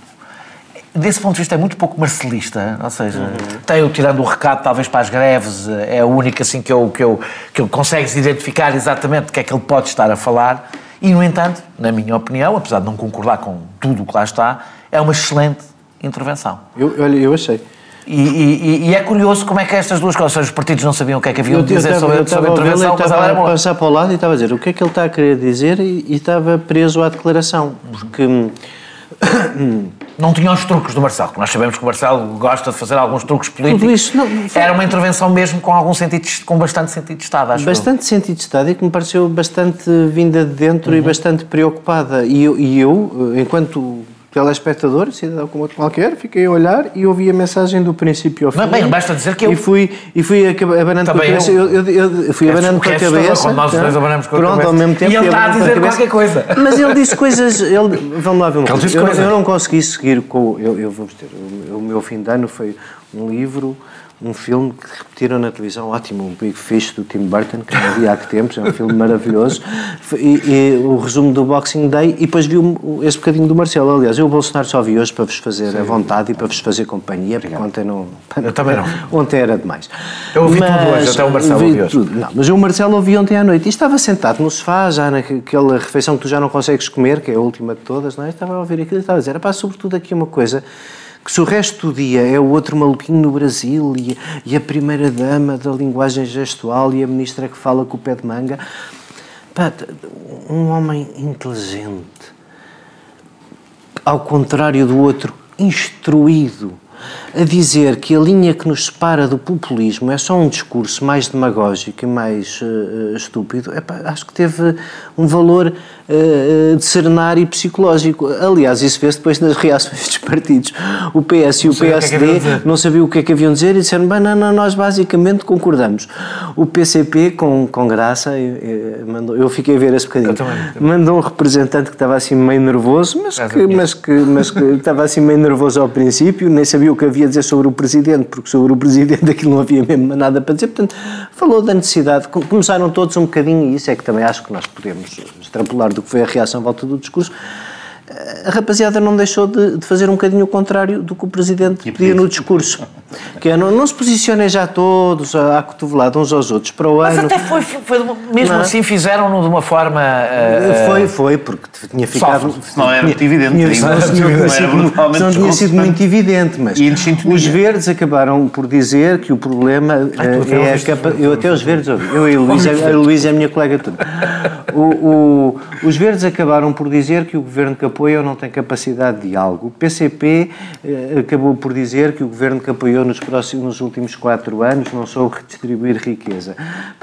desse ponto de vista é muito pouco marcelista, ou seja, uhum. tem tirando o recado talvez para as greves, é a única assim que eu, que eu, que eu consegues identificar exatamente o que é que ele pode estar a falar e, no entanto, na minha opinião, apesar de não concordar com tudo o que lá está, é uma excelente intervenção. Eu, olha, eu achei. E, e, e, é curioso como é que estas duas coisas, os partidos não sabiam o que é que haviam de dizer sobre, eu sobre a intervenção, mas ela era boa. passar para o lado e estava a dizer o que é que ele está a querer dizer e, e estava preso à declaração, porque... não tinha os truques do Marcelo, nós sabemos que o Marcelo gosta de fazer alguns truques políticos. Isso, não, foi... Era uma intervenção mesmo com algum sentido, com bastante sentido de Estado, acho Bastante eu. sentido de Estado e que me pareceu bastante vinda de dentro uhum. e bastante preocupada. E eu, e eu, enquanto telespectador, cidadão como outro qualquer, fiquei a olhar e ouvi a mensagem do princípio ao fim. Não, bem, basta dizer que eu... E fui, e fui abanando com a cabeça. Eu, eu, eu, fui abanando com a cabeça. Quando nós dois abanamos com a pronto, cabeça. ao mesmo tempo. E ele está a dizer qualquer coisa. Mas ele disse coisas... Ele, vamos lá ver uma coisa. Eu, eu, não consegui seguir com... Eu, eu vou ter... O meu fim de ano foi um livro um filme que repetiram na televisão, ótimo, um Big Fish do Tim Burton, que não vi há que tempos, é um filme maravilhoso, e, e, o resumo do Boxing Day, e depois vi esse bocadinho do Marcelo. Aliás, eu o Bolsonaro só vi hoje para vos fazer Sim. a vontade e para vos fazer companhia, porque ontem não... Eu também não. Ontem era demais. Eu ouvi mas, tudo hoje, até o Marcelo ouvi hoje. Tudo. Não, mas o Marcelo ouvi ontem à noite, e estava sentado no sofá, já naquela refeição que tu já não consegues comer, que é a última de todas, não é? Estava a ouvir aquilo e estava a dizer, pá, sobretudo aqui uma coisa que se o resto do dia é o outro maluquinho no Brasil e, e a primeira-dama da linguagem gestual e a ministra que fala com o pé de manga. Pá, um homem inteligente, ao contrário do outro, instruído, a dizer que a linha que nos separa do populismo é só um discurso mais demagógico e mais uh, estúpido, epá, acho que teve um valor uh, de e psicológico. Aliás, isso vê-se depois nas reações dos partidos. O PS e o PSD o é não sabiam o que é que haviam de dizer e disseram, bem, não, não, nós basicamente concordamos. O PCP, com, com graça, eu, mandou, eu fiquei a ver esse bocadinho, também, também. mandou um representante que estava assim meio nervoso, mas que, mas que, mas que estava assim meio nervoso ao princípio, nem sabia o que havia a dizer sobre o Presidente, porque sobre o Presidente aquilo não havia mesmo nada para dizer, portanto, falou da necessidade, começaram todos um bocadinho, e isso é que também acho que nós podemos extrapolar do que foi a reação à volta do discurso, a rapaziada não deixou de, de, fazer um bocadinho o contrário do que o Presidente pedia no discurso. Que é, não, não se posicionem já todos à cotovelada uns aos outros para o Mas ano. Mas até foi, foi mesmo não. assim fizeram-no de uma forma... Uh, foi, foi, porque tinha ficado... Não era muito evidente. Tinha, não, não, não tinha sido muito evidente, mas os verdes acabaram por dizer que o problema ah, é a capa... Eu até os verdes ouvi. Eu e a Luísa, a Luísa é a minha colega tudo. O, o, os verdes acabaram por dizer que o governo que apoia não tem capacidade de diálogo. O PCP eh, acabou por dizer que o governo que apoiou nos, próximos, nos últimos quatro anos não soube redistribuir riqueza.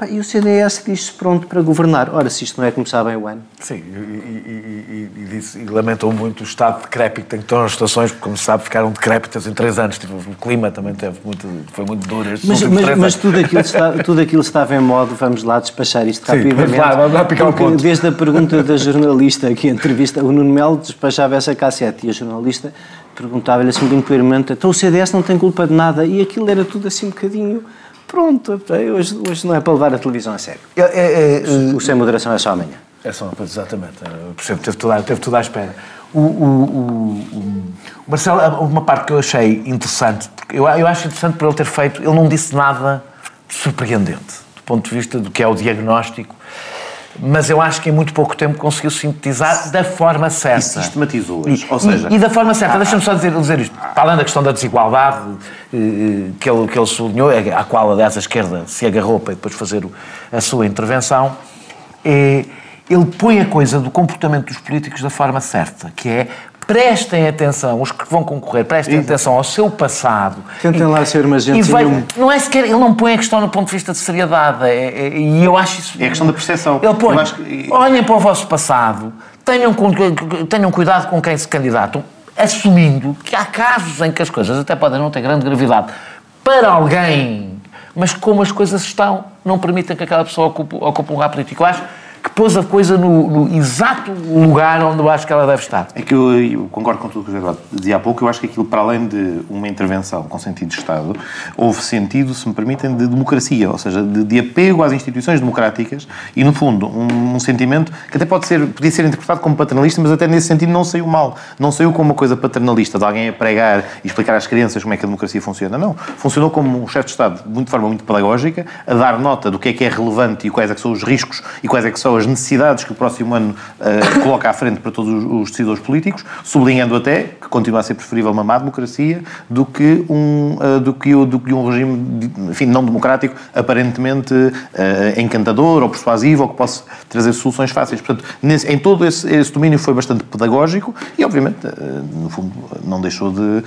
E o CDS diz-se pronto para governar. Ora, se isto não é começar bem o ano. Sim, e, e, e, disse, e lamentou muito o estado decrépito. Tem todas as estações, como se sabe, ficaram decrépitas em três anos. Tipo, o clima também teve muito, foi muito duro. Mas, mas, mas tudo, aquilo está, tudo aquilo estava em modo, vamos lá despachar isto Sim, rapidamente. Lá, vamos lá picar o ponto. Desde a pergunta da jornalista que entrevista, o Nuno Melo despachava essa cassete e a jornalista perguntava-lhe assim bem claramente, então o CDS não tem culpa de nada e aquilo era tudo assim um bocadinho pronto, hoje, hoje não é para levar a televisão a sério. É, é, é, o Sem Moderação é só amanhã. É só, exatamente. Eu percebo, teve tudo, à- teve tudo à espera. O, o, o- o- Marcelo, uma parte que eu achei interessante, porque eu, eu acho interessante por ele ter feito, ele não disse nada de surpreendente, do ponto de vista do que é o diagnóstico, mas eu acho que em muito pouco tempo conseguiu sintetizar da forma certa. E sistematizou-as. E, Ou seja, e, e da forma certa, deixa-me só dizer, dizer isto. Para além da questão da desigualdade eh, eh, que, ele, que ele sublinhou, à qual, aliás, a esquerda se agarrou para depois fazer a sua intervenção, eh, ele põe a coisa do comportamento dos políticos da forma certa, que é prestem atenção, os que vão concorrer, prestem atenção ao seu passado. Tentem lá ser uma gente E vai- não é sequer, ele não põe a questão no ponto de vista de seriedade, é- é- e eu acho isso... É a questão da percepção. Ele põe, que- olhem para o vosso passado, tenham, tenham cuidado com quem se candidatam, assumindo que há casos em que as coisas até podem não ter grande gravidade para alguém, mas como as coisas estão, não permitem que aquela pessoa ocupe, ocupe um lugar político. Eu acho pôs a coisa no, no exato lugar onde eu acho que ela deve estar. É que eu, eu concordo com tudo o que o Eduardo dizia há pouco. Eu acho que aquilo, para além de uma intervenção com sentido de Estado, houve sentido, se me permitem, de democracia, ou seja, de, de apego às instituições democráticas e, no fundo, um, um sentimento que até pode ser, podia ser interpretado como paternalista, mas até nesse sentido não saiu mal. Não saiu como uma coisa paternalista de alguém a pregar e explicar às crianças como é que a democracia funciona. Não. Funcionou como um chefe de Estado, de forma muito pedagógica, a dar nota do que é que é relevante e quais é que são os riscos e quais é que são as necessidades que o próximo ano eh, coloca à frente para todos os, os decisores políticos, sublinhando até que continua a ser preferível uma má democracia do que um, eh, do que, do que um regime enfim, não democrático aparentemente eh, encantador ou persuasivo ou que possa trazer soluções fáceis. Portanto, nesse- em todo esse, esse domínio foi bastante pedagógico e, obviamente, no fundo, não deixou de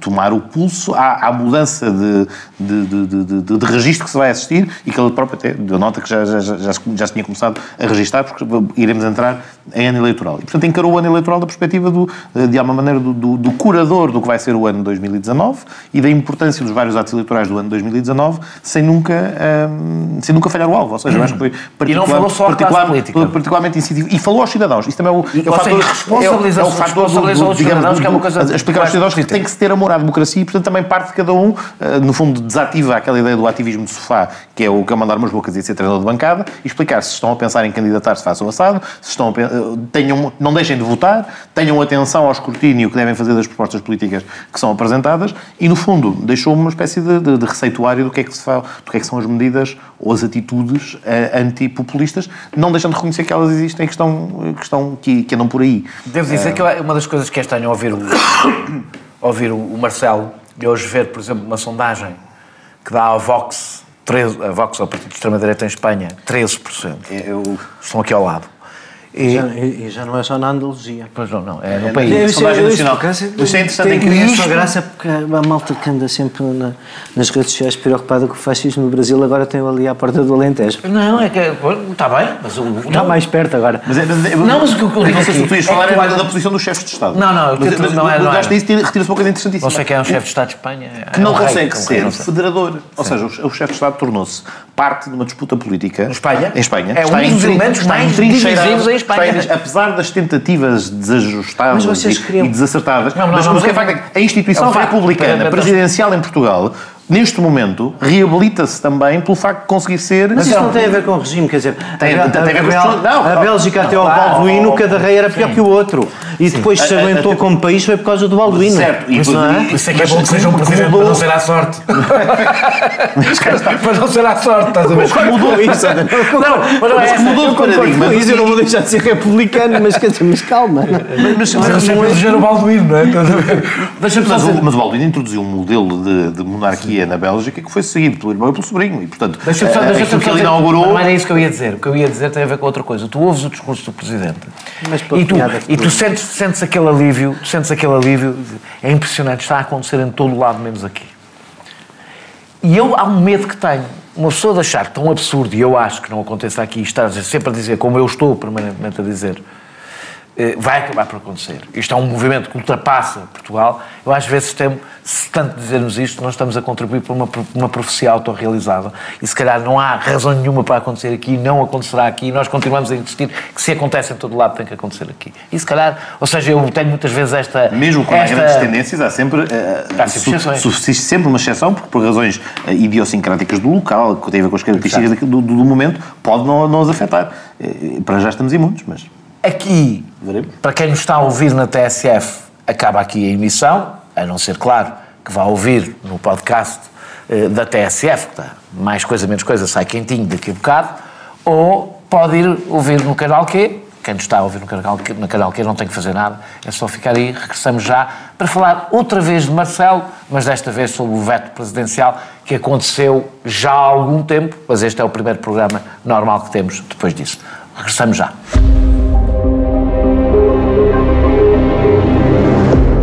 tomar o pulso à, à mudança de, de, de, de, registro que se vai assistir e que ele próprio até deu nota que já, já, já, já se tinha começado a registar porque iremos entrar em ano eleitoral. E, portanto, encarou o ano eleitoral da perspectiva, do, eh, de alguma maneira, do, do, do curador do que vai ser o ano de 2019 e da importância dos vários atos eleitorais do ano de 2019 sem nunca, ehm, sem nunca falhar o alvo. Ou seja, eu acho que foi E não falou só particular- política. particularmente incisivo. E falou aos cidadãos. Isso também é o, é o fator... responsabiliza- é é o fator do- responsabiliza do- digamos, cidadãos, que é uma do- coisa explicar aos cidadãos que tem que se ter amor à democracia e, portanto, também parte de cada um, eh, no fundo, desativa aquela ideia do ativismo de sofá, que é o que é mandar umas bocas e ser treinador de bancada, e explicar se estão a pensar em candidatar-se, façam assado, se estão a, eh, tenham, não deixem de votar, tenham atenção ao escrutínio que devem fazer das propostas políticas que são apresentadas e, no fundo, deixou uma espécie de, de- de receituário do que, é que se fa, do que é que são as medidas ou as atitudes eh, antipopulistas, não deixando de reconhecer que elas existem e que, estão, que, estão, que, que andam por aí. Devo dizer que eu- uma das coisas que é estranho ouvir o, ouvir o, o Marcelo e hoje ver, por exemplo, uma sondagem que dá à Vox, 13, a Vox, ao Partido de Extrema-Direita em Espanha, 13%. Eu, Estão aqui ao lado. E, Já, e já não é só na Andaluzia. pois não, não, é no É, país. é, Isso, sondagem isso, Isso é interessante, tem é que sua graça porque a malta que anda sempre na- nas redes sociais preocupada com o fascismo no Brasil agora tem ali à porta do Alentejo. Não, é que está bem, mas o, Está mais perto agora. Mas, é- mas é- Não, mas o que eu não digo aqui que tu ias é que falar olhas- da posição dos chefes de Estado. Não, não, mas, mas, não é- mas não acho é. que isso tira- retira-se uma coisa interessantíssima. não sei quem é o chefe de Estado de Espanha. que não é um consegue que é um ser não federador. Ou seja, o chefe de Estado tornou-se parte de uma disputa política. Em Espanha? Em Espanha. É um Está dos entrin- elementos mais divisivos em Espanha. está apesar das tentativas desajustadas Mas e, queriam- e desacertadas, Não, não, mas, não, mas o que é facto é que a instituição é um republicana, Mas- mas- presidencial em Portugal, neste momento, reabilita-se também pelo facto de conseguir ser... Mas isso não tem a ver com o regime, quer dizer, Tem- a, tem a ver com Bel- não, a não. Bélgica até ao Claro. Balduíno, cada rei era pior que o outro. E depois se A- a- aguentou a- como país foi por causa do Balduíno. Certo, e Isso não é? Isso é que é bom que seja um presidente para não ser à sorte. para não ser à sorte, estás a ver? Mudou isso. Não, mas não é Mas mudou de paradigma. eu não vou deixar de ser republicano, mas, quer dizer, mas calma. Mas, Mas sempre eleger o Balduíno, não é? A Mas o, mas Balduino introduziu um modelo de, de monarquia na Bélgica que foi seguido pelo irmão e pelo sobrinho. E, portanto, Deixa-me só, eh, deixa-me aquilo que ele inaugurou... Não era isso que eu ia dizer. O que eu ia dizer tem a ver com outra coisa. Tu ouves o discurso do Presidente Mas e tu, e tu- sentes, sentes aquele alívio, sentes aquele alívio, é impressionante, está a acontecer em todo o lado, menos aqui. E eu, há um medo que tenho. Uma pessoa de achar tão absurdo, e eu acho que não aconteça aqui, estar dizer- sempre a dizer, como eu estou permanentemente a dizer, vai acabar por acontecer. Isto é um movimento que ultrapassa Portugal. Eu às vezes temo, se tanto dizermos isto, nós estamos a contribuir para uma, uma profecia autorrealizada e se calhar não há razão nenhuma para acontecer aqui, não acontecerá aqui e nós continuamos a insistir que se acontece em todo lado tem que acontecer aqui. E se calhar, ou seja, eu tenho muitas vezes esta... Mesmo com esta... grandes tendências, há sempre... Uh, há sempre exceções. Subsiste sempre uma exceção, porque por razões uh, idiosincráticas do local, que tem a ver com as características do, do, do, momento, pode não, não as afetar. Uh, para já estamos imundos, mas... Aqui, Veremos. para quem nos está a ouvir na TSF, acaba aqui a emissão, a não ser, claro, que vá ouvir no podcast uh, da TSF, que está mais coisa, menos coisa, sai quentinho daqui a bocado, ou pode ir ouvir no canal Q. Quem nos está a ouvir no canal, no canal Q não tem que fazer nada, é só ficar aí. Regressamos já para falar outra vez de Marcelo, mas desta vez sobre o veto presidencial que aconteceu já há algum tempo, mas este é o primeiro programa normal que temos depois disso. Regressamos já.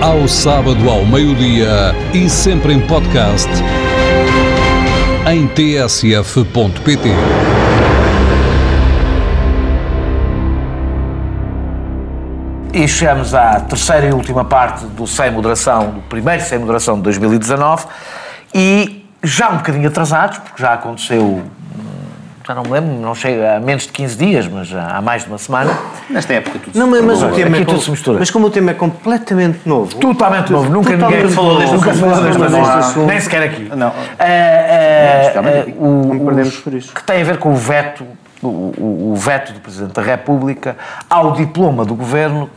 ao sábado ao meio-dia e sempre em podcast em tsf.pt. E chegamos à terceira e última parte do Sem Moderação, do primeiro Sem Moderação de 2019, e já um bocadinho atrasados, porque já aconteceu já não me lembro, não chega a menos de 15 dias, mas há mais de uma semana. Nesta época tudo não, se mas, o tema é tudo se mistura. Mas como o tema é completamente novo. Totalmente novo, nunca totalmente ninguém falou deste nunca falou deste assunto. Nem sequer aqui. Não. Uh, uh, uh, não perdemos por isso. Que tem a ver com o veto, o, veto do Presidente da República ao diploma do Governo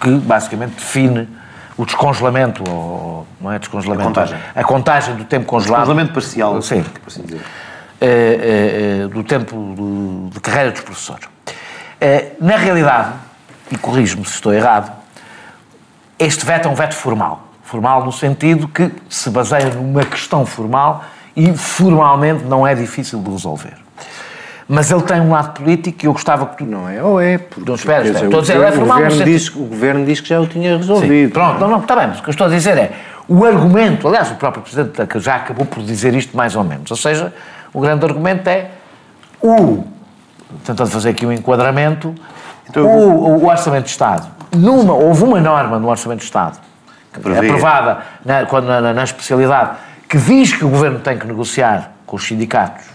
que basicamente define o descongelamento, ou não é descongelamento, a contagem, a contagem do tempo congelado. Descongelamento parcial, sim, por assim dizer. Eh, eh, do tempo de carreira dos professores. Na realidade, e corrijo-me se estou errado, este veto é um veto formal. Formal no sentido que se baseia numa questão formal e formalmente não é difícil de resolver. Mas ele tem um lado político e eu gostava que tu. Não é, ou é. Porque, não, espera, espera. Estou a dizer, é formal. O governo, diz, o governo diz que já o tinha resolvido. Sim, pronto, não, não, está bem, mas o que eu estou a dizer é o argumento, aliás, o próprio Presidente já acabou por dizer isto mais ou menos, ou seja, o grande argumento é o, tentando fazer aqui um enquadramento, então, o, o, Orçamento de Estado. Numa, houve uma norma no Orçamento de Estado, aprovada na, quando, na, na especialidade, que diz que o Governo tem que negociar com os sindicatos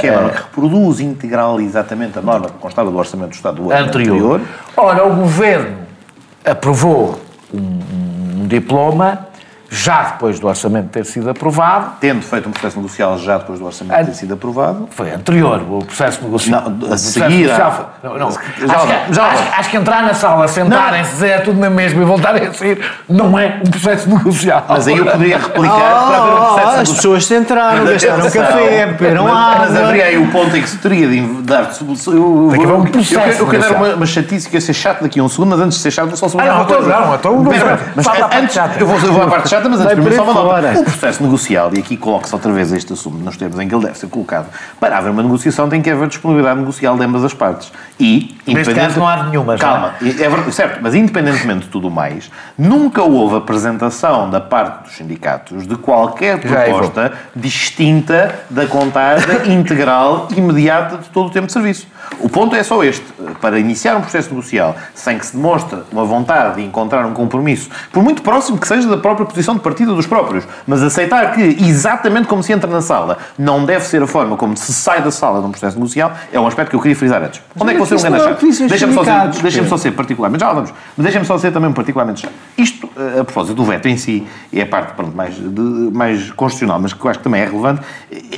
que é a norma que reproduz integral exatamente a norma que constava do Orçamento do Estado do ano anterior. anterior. Ora, o Governo aprovou um, um, um diploma já depois do orçamento ter sido aprovado. Tendo feito um processo negocial já depois do orçamento ter sido aprovado. Foi anterior, o processo negocial. Não, a seguir. Negocial, não, não, já, acho, já, acho, acho, que entrar na sala, sentarem-se, dizer é tudo na mesma e voltarem a sair, não é um processo negocial. Mas aí eu poderia replicar oh, para ver um processo oh, As pessoas se entraram, gastaram um café, beberam água. Mas haveria aí o ponto em que se teria de dar. Eu, eu, eu, processo eu, eu quero dar uma, uma chatice que ia ser chato daqui a um segundo, mas antes de ser chato, vou só sobre ah, não, então, não, então, mas, antes, eu vou, à parte chata, mas antes primeiro só uma o processo negocial, e aqui coloca-se outra vez este assunto nos termos em que ele deve ser colocado, para haver uma negociação tem que haver disponibilidade negocial de ambas as partes. E, Neste caso não há nenhuma, Calma, é? é certo, mas independentemente de tudo mais, nunca houve apresentação da parte dos sindicatos de qualquer proposta distinta da contagem integral imediata de todo o tempo de serviço. O ponto é só este. Para iniciar um processo negocial sem que se demonstre uma vontade de encontrar um compromisso, por muito próximo que seja da própria posição de partida dos próprios, mas aceitar que, exatamente como se entra na sala, não deve ser a forma como se sai da sala de um processo negocial, é um aspecto que eu queria frisar antes. Mas Onde é que você é grande chato? Deixa-me só, ser, deixa só ser particularmente, já lá vamos, mas deixa-me só ser também particularmente chato. Isto, eh, a propósito do veto em si, é a parte pronto, mais, de, mais constitucional, mas que eu acho que também é relevante,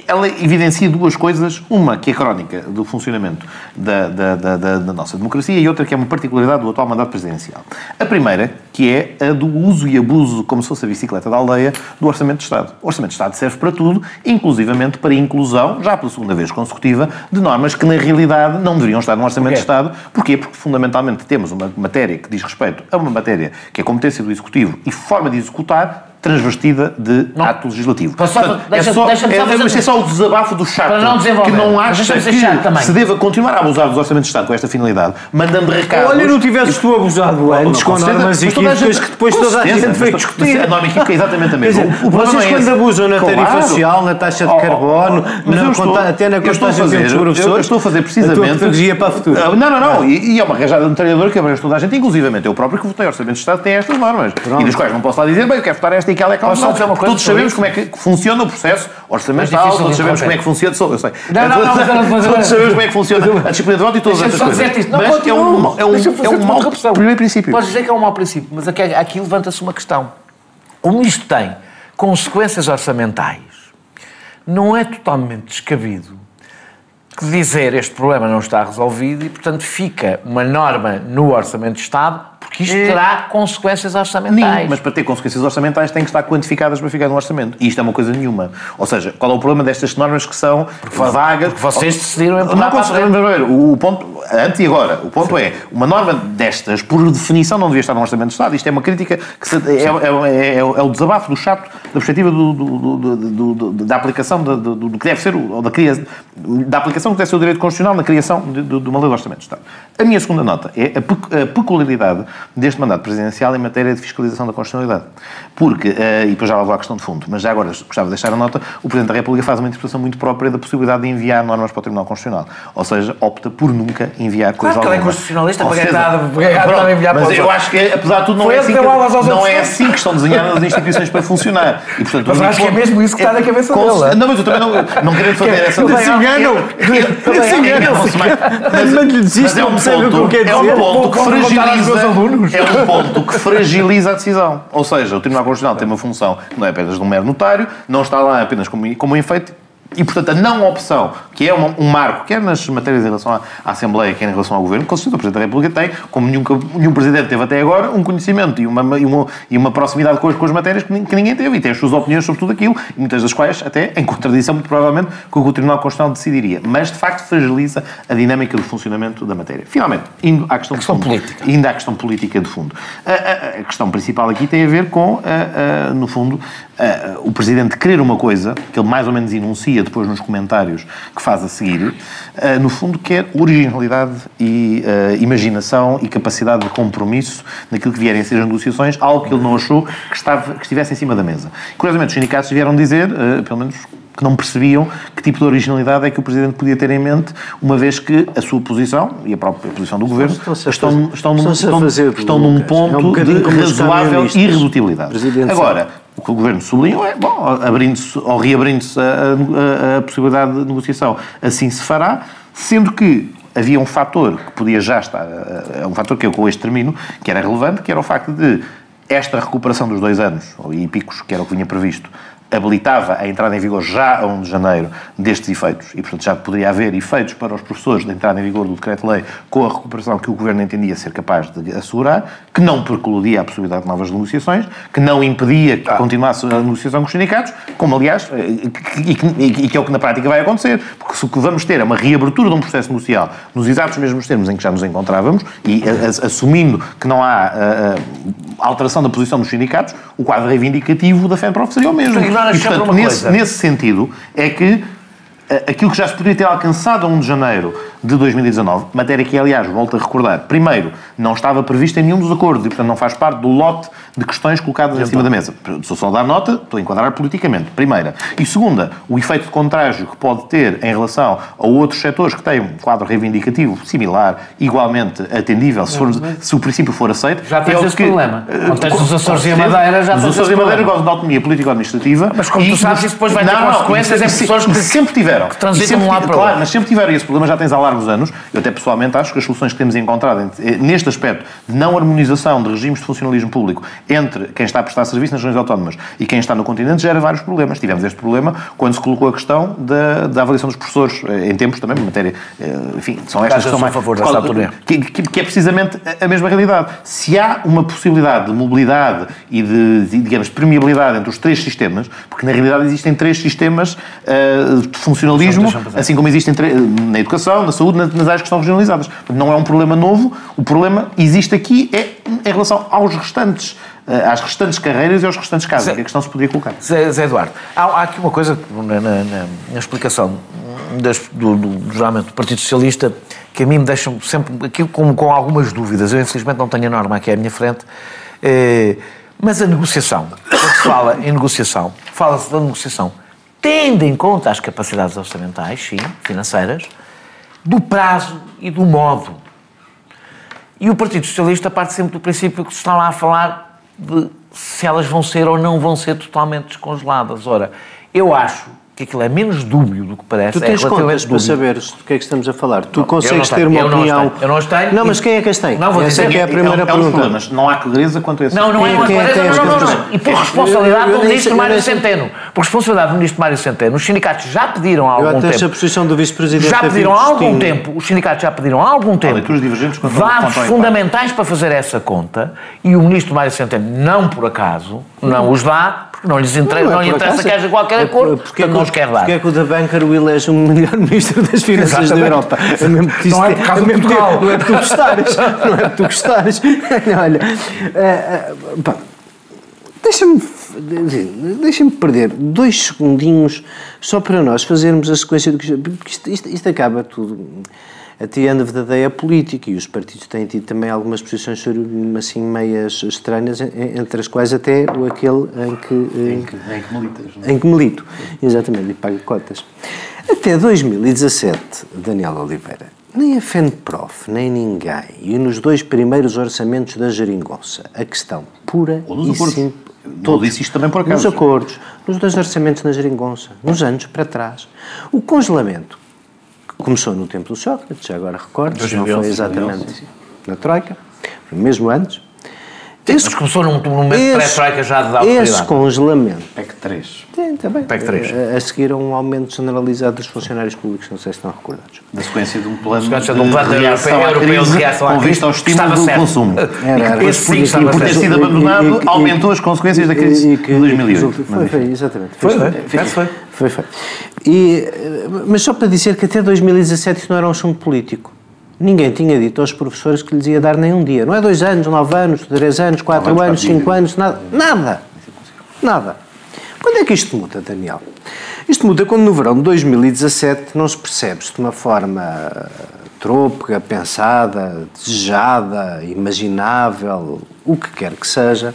ela evidencia duas coisas. Uma, que é crónica do funcionamento da, da, da, da, nossa democracia e outra que é uma particularidade do atual mandato presidencial. A primeira, que é a do uso e abuso, como se fosse a bicicleta da aldeia, do Orçamento de Estado. O Orçamento de Estado serve para tudo, inclusivamente para a inclusão, já pela segunda vez consecutiva, de normas que na realidade não deveriam estar no Orçamento de Estado. Porquê? Porque fundamentalmente temos uma matéria que diz respeito a uma matéria que é competência do Executivo e forma de executar transvestida de não. ato legislativo. Portanto, deixa, é só, deixa é, é, é, só o desabafo do chato não que não acha que se deva continuar a abusar dos orçamentos de Estado com esta finalidade, mandando recados... Olha, não tivesses tu abusado antes com normas equívocas que depois toda a gente veio discutir. A norma equívoca é exatamente a mesma. Vocês quando abusam na tarifa social, na taxa de carbono, até na contagem dos professores... Eu estou a fazer precisamente... A para a futura. Ah, não, não, não. E é uma rajada de treinador que abrange toda a gente, inclusivamente eu próprio que votei orçamentos de Estado tem estas normas. E das quais não posso lá dizer, bem, eu quero votar esta e aquela é. Posso dizer uma coisa? Todos sabemos como é que funciona o processo orçamental, todos sabemos como é que funciona. Eu sei. Não, não, não. Todos sabemos como é que funciona a disciplina de voto e todas as coisas. Mas é um, é um, é um mau primeiro princípio. Podes dizer que é um mau princípio, mas aqui levanta-se uma questão. Como isto tem consequências orçamentais, não é totalmente descabido que dizer este problema não está resolvido e, portanto, fica uma norma no Orçamento de Estado porque isto terá consequências orçamentais. mas para ter consequências orçamentais tem que estar quantificadas para ficar no orçamento. E isto é uma coisa nenhuma. Ou seja, qual é o problema destas normas que são porque vagas? Porque vocês decidiram empurrar não, para ver, o ponto, antes e agora, o ponto Sim. é, uma norma destas, por definição, não devia estar no orçamento do Estado. Isto é uma crítica que se, é, é, é, é, o desabafo do chato da perspectiva do, do, do, da aplicação do, que deve ser, ou da, da aplicação que deve ser o direito constitucional na criação de, de uma lei do orçamento do Estado. A minha segunda nota é a peculiaridade deste mandato presidencial em matéria de fiscalização da constitucionalidade. Porque, uh, e depois já lá vou à questão de fundo, mas já agora gostava de deixar a nota, o Presidente da República faz uma interpretação muito própria da possibilidade de enviar normas para o Tribunal Constitucional. Ou seja, opta por nunca enviar claro coisa que ele é constitucionalista, para estava a enviar Mas para eu acho que, apesar de tudo, não, é assim, que, não é assim que estão desenhadas as instituições para funcionar. E, portanto, mas acho que é mesmo isso que está na cabeça dele. Não, mas eu também não, não querendo fazer essa... Eles se enganam! Eles se enganam! Mas é um ponto, é um ponto que fragiliza... É um ponto que fragiliza a decisão. Ou seja, o Tribunal Constitucional tem uma função que não é apenas de um mero notário, não está lá apenas como, como enfeite, e, portanto, a não opção, que é uma, um marco, quer nas matérias em relação à, à, Assembleia, quer em relação ao Governo, certeza o Presidente da República tem, como nenhum, nenhum Presidente teve até agora, um conhecimento e uma, e uma, e uma proximidade com as, com as matérias que, que, ninguém teve, e tem as suas opiniões sobre tudo aquilo, e muitas das quais até em contradição, muito provavelmente, com o que o Tribunal Constitucional decidiria. Mas, de facto, fragiliza a dinâmica do funcionamento da matéria. Finalmente, indo à questão, questão fundo, política. Indo à questão política de fundo. A, a, a questão principal aqui tem a ver com, a, no fundo, o Presidente querer uma coisa, que ele mais ou menos enuncia depois nos comentários comentários que faz a seguir, uh, no fundo quer originalidade e uh, imaginação e capacidade de compromisso naquilo que vierem a ser as negociações, algo que ele não achou que, estava, que estivesse em cima da mesa. Curiosamente, os sindicatos vieram dizer, uh, pelo menos que não percebiam que tipo de originalidade é que o Presidente podia ter em mente, uma vez que a sua posição e a própria posição do Governo estão, estão, estão, num, estão, estão num ponto é um de razoável irredutibilidade. Agora, o que o Governo sublinhou é, bom, abrindo-se ou reabrindo-se a, a, a, possibilidade de negociação, assim se fará, sendo que havia um fator que podia já estar, é um fator que eu com este termino, que era relevante, que era o facto de esta recuperação dos dois anos, e picos, que era o que vinha previsto, habilitava a entrada em vigor já a 1 de janeiro destes efeitos e, portanto, já poderia haver efeitos para os professores de entrada em vigor do decreto-lei com a recuperação que o Governo entendia ser capaz de assegurar, que não precludia a possibilidade de novas negociações, que não impedia que ah. continuasse a negociação com os sindicatos, como, aliás, eh, e que, e que é o que na prática vai acontecer, porque se o que vamos ter é uma reabertura de um processo negocial nos exatos mesmos termos em que já nos encontrávamos e assumindo que não há a, a, alteração da posição dos sindicatos, o quadro reivindicativo da FEMPROF seria o mesmo e, portanto, nesse, nesse sentido, é que aquilo que já se poderia ter alcançado a 1 de janeiro de 2019, matéria que, aliás, volto a recordar, primeiro, não estava prevista em nenhum dos acordos e, portanto, não faz parte do lote de questões colocadas em cima da mesa. Sou só dar nota, estou a enquadrar politicamente, primeira. E segunda, o efeito de contrágio que pode ter em relação a outros setores que têm um quadro reivindicativo similar, igualmente atendível, se, for, se o princípio for aceito. Já tens é esse que, problema. Eh, contexto dos Açores e a Madeira já Os Açores e a Madeira gozam de autonomia político-administrativa. Mas como tu sabes, isso depois vai ter consequências em pessoas que... Sempre tiveram tiveram. Que transitam sempre, um lado para Claro, mas sempre tiveram esse problema, já tens há largos anos. Eu até pessoalmente acho que as soluções que temos encontrado eh, neste aspecto de não harmonização de regimes de funcionalismo público entre quem está a prestar serviço nas regiões autónomas e quem está no continente gera vários problemas. Tivemos este problema quando se colocou a questão da, da avaliação dos professores eh, em tempos também, em matéria, eh, enfim, são estas que são mais... a favor dessa autonomia. Que, que- que é precisamente a- mesma realidade. Se há uma possibilidade de mobilidade e de, de, digamos, de permeabilidade entre os três sistemas, porque na realidade existem três sistemas ah, de funcionalismo, assim como existem tre- na educação, na saúde, nas, áreas que estão regionalizadas. Não é um problema novo, o problema existe aqui é em relação aos restantes, ah, às restantes carreiras e aos restantes casos. Zé- que a questão se poderia colocar. Zé, Zé Eduardo, há, há aqui uma coisa na, na- na- na explicação das- do, do, geralmente, do Partido Socialista que a mim me deixa sempre aqui com, com algumas dúvidas. Eu, infelizmente, não tenho a norma aqui à minha frente. Eh, mas a negociação, quando se fala em negociação, fala-se da negociação tendo em conta as capacidades orçamentais, sim, financeiras, do prazo e do modo. E o Partido Socialista parte sempre do princípio que se está lá a falar de se elas vão ser ou não vão ser totalmente descongeladas. Ora, eu acho que aquilo é menos dúbio do que parece. Tu tens é contas para saberes do que é que estamos a falar. Tu eu consegues não ter tenho, uma eu não opinião. tenho, eu não as tenho. Não, mas quem é que as tem? Não, vou Essa dizer é que é a primeira é, é pergunta. problemas. Não há clareza quanto a esse. Não, não é Quem- uma quem é que clareza, não, não, não, não. E por responsabilidade Eu- eu do Ministro eu Mário Centeno. Por responsabilidade do Ministro Mário Centeno. Os sindicatos já pediram há Eu algum até acho a tempo. posição do Vice-Presidente Já é pediram há algum tempo, os sindicatos já pediram há algum tempo leituras divergentes dados fundamentais para fazer essa conta e o Ministro Mário Centeno, não por acaso, não os dá, porque não lhes interessa, Não, é não, lhe interessa que haja qualquer É acordo, porque portanto não os quer dar. Porque é que o da Banker o elege o melhor Ministro das Finanças da Exatamente. Europa? É mesmo que Não é isto por causa é mesmo Portugal. Não é que tu gostares. Não é que tu gostares. Olha, eh, pá, deixa-me deixa-me perder dois segundinhos só para nós fazermos a sequência do que porque isto, isto, isto acaba tudo a the end of the day a política e os partidos têm tido também algumas posições assim meias estranhas en- entre as quais até o aquele em que, em que Em que militas. não é? em que milito, exatamente, e pago cotas. Até 2017, Daniel Oliveira, nem a FENPROF, nem ninguém, e nos dois primeiros orçamentos da Geringonça, a questão pura e simples. Não disse isto também por acaso. Nos acordos, nos dois orçamentos na Geringonça, nos anos para trás. O congelamento, começou no tempo do Sócrates, já agora recordo, não foi 2011, exatamente na Troika, mesmo antes. Mas começou num, num momento esse- pré-troika já de Esse autoridade. congelamento PEC 3. Sim, também. PEC três. A, a seguir a um aumento generalizado dos funcionários públicos, não sei se estão recordados. Na sequência de um plano sequência de um plano reação europeu- à europeu de reação à com crise, vista ao estímulo do certo. consumo. Era, e era. que depois, Esse por, sim estava por ter sido abandonado, e- e- aumentou as consequências da crise E que- de 2008. Foi, foi, exatamente. Foi, foi, foi. Foi, foi. E, eh, mas só para dizer que até 2017 isso não era um assunto político. Ninguém tinha dito aos professores que lhes ia dar nem um dia. Não é dois anos, nove anos, três anos, quatro anos, cinco quatro anos, nada. Nada. Nada. Quando é que isto muda, Daniel? Isto muda quando no verão de 2017 não se percebe se de uma forma eh, trôpega, pensada, desejada, imaginável, o que quer que seja,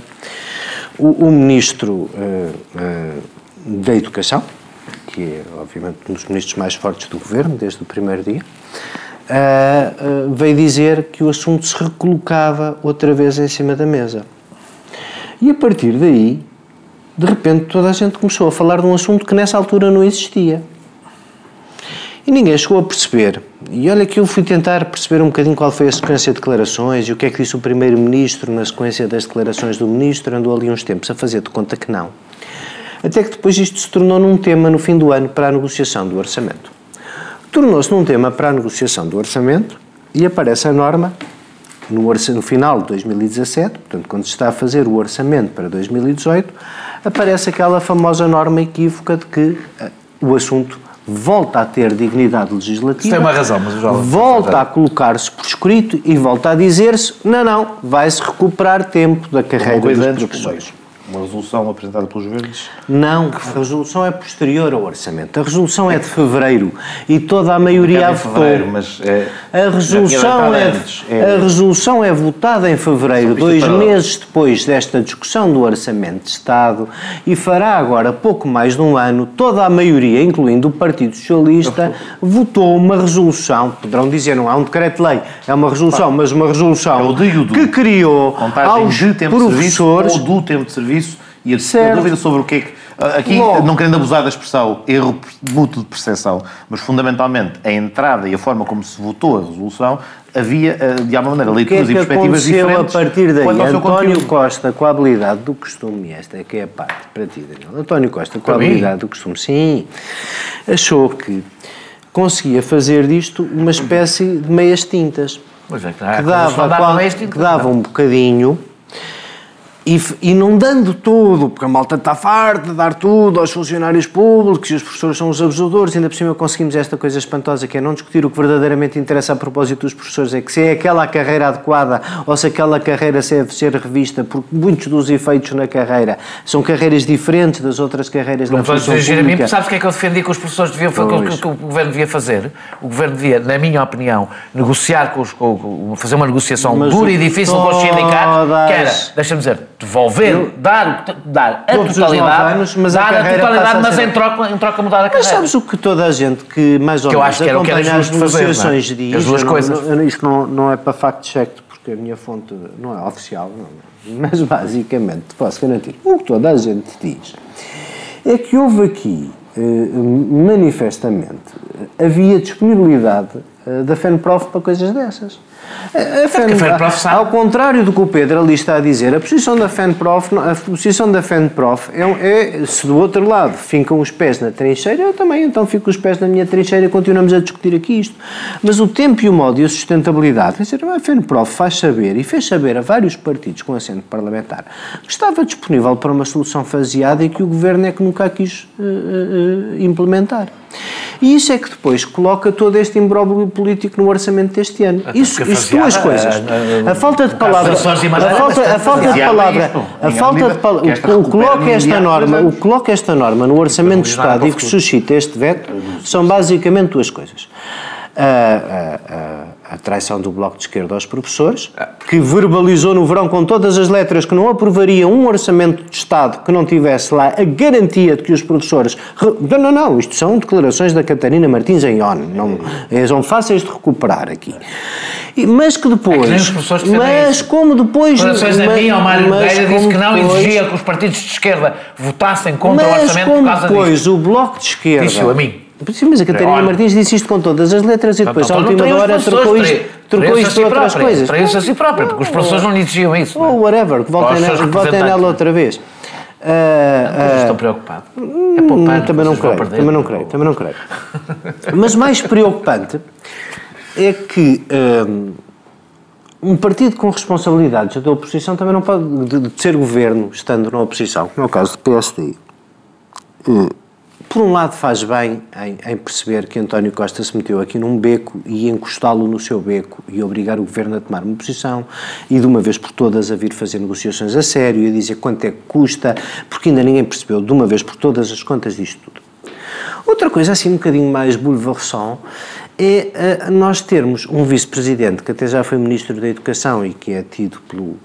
o, o Ministro eh, eh, da Educação, que é obviamente um dos ministros mais fortes do Governo desde o primeiro dia, eh, veio dizer que o assunto se recolocava outra vez em cima da mesa. E a partir daí, de repente, toda a gente começou a falar de um assunto que nessa altura não existia. E ninguém chegou a perceber. E olha que eu fui tentar perceber um bocadinho qual foi a sequência de declarações e o que é que disse o Primeiro-Ministro na sequência das declarações do Ministro. Andou ali uns tempos a fazer de conta que não. Até que depois isto se tornou num tema no fim do ano para a negociação do orçamento. Tornou-se num tema para a negociação do orçamento e aparece a norma no, no final de 2017, portanto, quando se está a fazer o orçamento para 2018, aparece aquela famosa norma equívoca de que eh, o assunto volta a ter dignidade legislativa. Isso tem uma razão, mas já- Volta a colocar-se por escrito e volta a dizer-se: não, não, vai-se recuperar tempo da carreira dos professores. Uma resolução apresentada pelos verdes. Não, a resolução é posterior ao orçamento. A resolução é de fevereiro e toda a maioria a votou. mas é, A resolução, é, antes. É- a resolução é votada em fevereiro, dois isto para- meses depois desta discussão do Orçamento de Estado, e fará agora pouco mais de um ano, toda a maioria, incluindo o Partido Socialista, votou uma resolução, poderão dizer, não é um decreto-lei, é uma resolução, mas uma resolução É que criou aos de serviço professores ou do tempo de serviço e a, Certo. dúvida sobre o que é que Aqui, Logo. não querendo abusar da expressão erro mútuo de percepção, mas fundamentalmente a entrada e a forma como se votou a resolução havia, eh, de alguma maneira, leituras que é que e perspectivas diferentes. a partir daí? António Costa, com a habilidade do costume, esta é que é a parte para ti, Daniel. António Costa, com a habilidade do costume, sim, achou que conseguia fazer disto uma espécie de meias tintas. Pois é, que, dava, qual, que dava um bocadinho e, e não dando tudo, porque a malta está farta de dar tudo aos funcionários públicos e os professores são os abusadores, ainda por cima conseguimos esta coisa espantosa que é não discutir o que verdadeiramente interessa a propósito dos professores, é que se é aquela carreira adequada ou se aquela carreira deve ser revista, porque muitos dos efeitos na carreira são carreiras diferentes das outras carreiras não na função pública. A mim, sabes o que é que eu defendi que os professores deviam fazer, que, que, o governo devia fazer? O governo devia, na minha opinião, negociar com os, com, fazer uma negociação Mas dura e difícil com os sindicatos, que era, deixa-me dizer, devolver, eu, dar, dar a totalidade, anos, mas dar a, a totalidade, mas em troca, em troca mudar a carreira. Mas sabes o que toda a gente que mais ou que menos acompanha as negociações fazer, é? As duas coisas. Não, isto não, não é para fact-check, porque a minha fonte não é oficial, não, mas basicamente te posso garantir, o que toda a gente diz é que houve aqui, eh, manifestamente, havia disponibilidade eh, da FENPROF para coisas dessas. A FENPROF, ao contrário do que o Pedro ali está a dizer, a posição da FENPROF, a posição da FENPROF é, é, se do outro lado ficam os pés na trincheira, eu também então fico os pés na minha trincheira e continuamos a discutir aqui isto. Mas o tempo e o modo e a sustentabilidade, dizer, a FENPROF faz saber e fez saber a vários partidos com assento parlamentar que estava disponível para uma solução faseada e que o governo é que nunca quis uh, uh, implementar. E isso é que depois coloca todo este imbróglio político no orçamento deste ano. Isso, isso duas coisas. A falta de palavra, a falta, a falta de palavra, a falta de palavra, o que coloca esta norma, o coloca esta norma no orçamento do Estado e que suscita este veto são basicamente duas coisas. A, a, a traição do Bloco de Esquerda aos professores, que verbalizou no verão com todas as letras que não aprovaria um orçamento de Estado que não tivesse lá a garantia de que os professores. Não, não, não, isto são declarações da Catarina Martins em ON, não, são fáceis de recuperar aqui. Mas que depois. É que mas como depois. Declarações da minha, o Mário Nogueira disse que não depois, exigia que os partidos de esquerda votassem contra o orçamento por causa depois depois o Bloco de Esquerda. Disse a mim Sim, mas a Catarina Martins disse isto com todas as letras e então, depois, à então, última hora, trocou isto, trocou isto por outras própria, coisas. Para isso a si próprio, porque as pessoas não lhe exigiam isso. Ou whatever, que votem, nela, votem nela outra vez. Uh, uh, estou preocupado. É poupar, também não creio, também não creio, também não creio. Mas mais preocupante é que um, um partido com responsabilidades da oposição também não pode de, de ser governo estando na oposição, como é caso do PSD. Uh, por um lado faz bem em, em, perceber que António Costa se meteu aqui num beco e encostá-lo no seu beco e obrigar o governo a tomar uma posição e de uma vez por todas a vir fazer negociações a sério e a dizer quanto é que custa, porque ainda ninguém percebeu de uma vez por todas as contas disto tudo. Outra coisa assim um bocadinho mais bouleversant é uh, nós termos um vice-presidente que até já foi ministro da Educação e que é tido pelo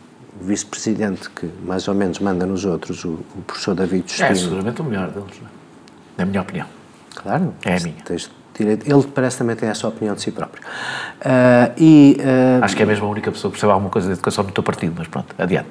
vice-presidente que mais ou menos manda nos outros, o, o professor David Justino. É seguramente o melhor deles, não é? Na minha opinião. Claro. É a minha. Tens direito. Ele parece também ter essa opinião de si próprio. Uh, e, uh, Acho que é mesmo a única pessoa que percebe alguma coisa de educação do teu partido, mas pronto, adiante.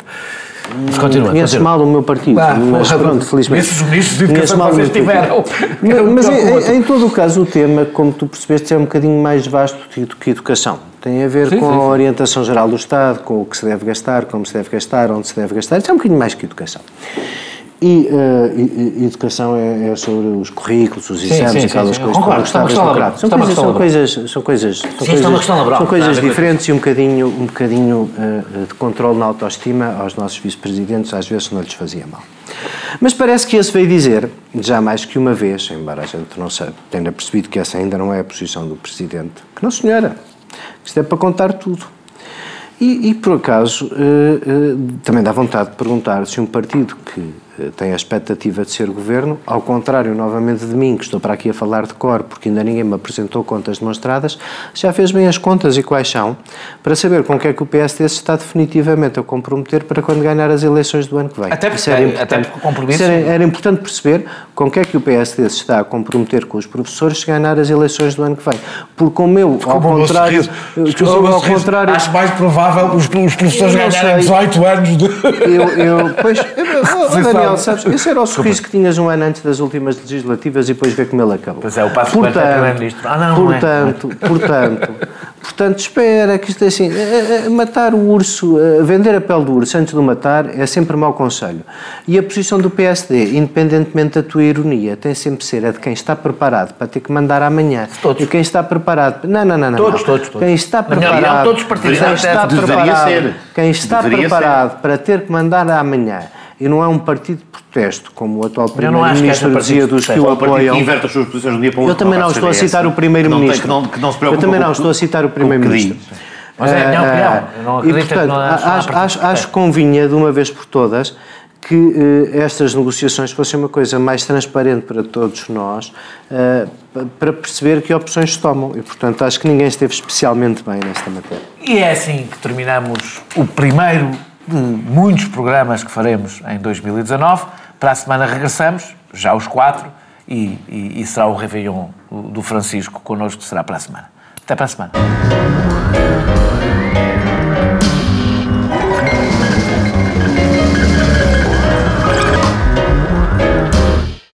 Mas continua. Conheces continua. mal o meu partido, mas pronto, felizmente. Esses ministros de educação que vocês tiveram. Mas, mas em, em, todo o caso, o tema, como tu percebeste, é um bocadinho mais vasto do que educação. Tem a ver sim, com sim, a orientação geral do Estado, com o que se deve gastar, como se deve gastar, onde se deve gastar. Isso é um bocadinho mais que educação. E, uh, educação é, é, sobre os currículos, os exames, sim, sim, aquelas sim, coisas concordo, São, coisas, são, coisas, são coisas, são coisas, são coisas diferentes e um bocadinho, um bocadinho uh, de controle na autoestima aos nossos vice-presidentes, às vezes não lhes fazia mal. Mas parece que esse veio dizer, já mais que uma vez, embora a gente não tenha percebido que essa ainda não é a posição do presidente, que não senhora, isto é para contar tudo. E, e por acaso, uh, também dá vontade de perguntar se um partido que tem a expectativa de ser governo, ao contrário, novamente de mim, que estou para aqui a falar de cor, porque ainda ninguém me apresentou contas demonstradas, já fez bem as contas e quais são, para saber com o que é que o PSD se está definitivamente a comprometer para quando ganhar as eleições do ano que vem. Até porque, era, até porque o compromisso... Era, era, importante perceber com o que é que o PSD se está a comprometer com os professores se ganhar as eleições do ano que vem. Porque como eu, ao contrário... Ao contrário... Acho mais provável os, os professores ganharem 18 anos de. Eu, eu, pois, oh, Daniel, Sabes, esse era o sorriso que tinhas um ano antes das últimas legislativas e depois ver como ele acabou. Pois é, o Passo Coelho é Primeiro-Ministro. Ah, não, portanto, não é. portanto, portanto, espera, que isto é assim, é, é, matar o urso, vender a pele do urso antes de o matar é sempre mau conselho. E a posição do PSD, independentemente da tua ironia, tem sempre ser a de quem está preparado para ter que mandar amanhã. Todos. E quem está preparado... Não, não, não. não todos, não. todos, todos. Quem está preparado... Não, todos partidos. Quem está preparado, quem está preparado para ter que mandar amanhã e não é um partido de protesto, como o atual Primeiro-Ministro dizia dos que o apoiam. Que inverte as suas posições de um dia para o outro. Eu também não estou a citar o Primeiro-Ministro. Eu também não estou a citar o Primeiro-Ministro. Mas é a minha opinião. Eu não acredito e, portanto, que não acho, acho, acho que convinha, de uma vez por todas, que eh, estas negociações fossem uma coisa mais transparente para todos nós, eh, para perceber que opções se tomam. E, portanto, acho que ninguém esteve especialmente bem nesta matéria. E é assim que terminamos o primeiro de muitos programas que faremos em 2019. Para a semana regressamos, já os quatro, e, e, e será o Réveillon do Francisco connosco, será para a semana. Até para a semana.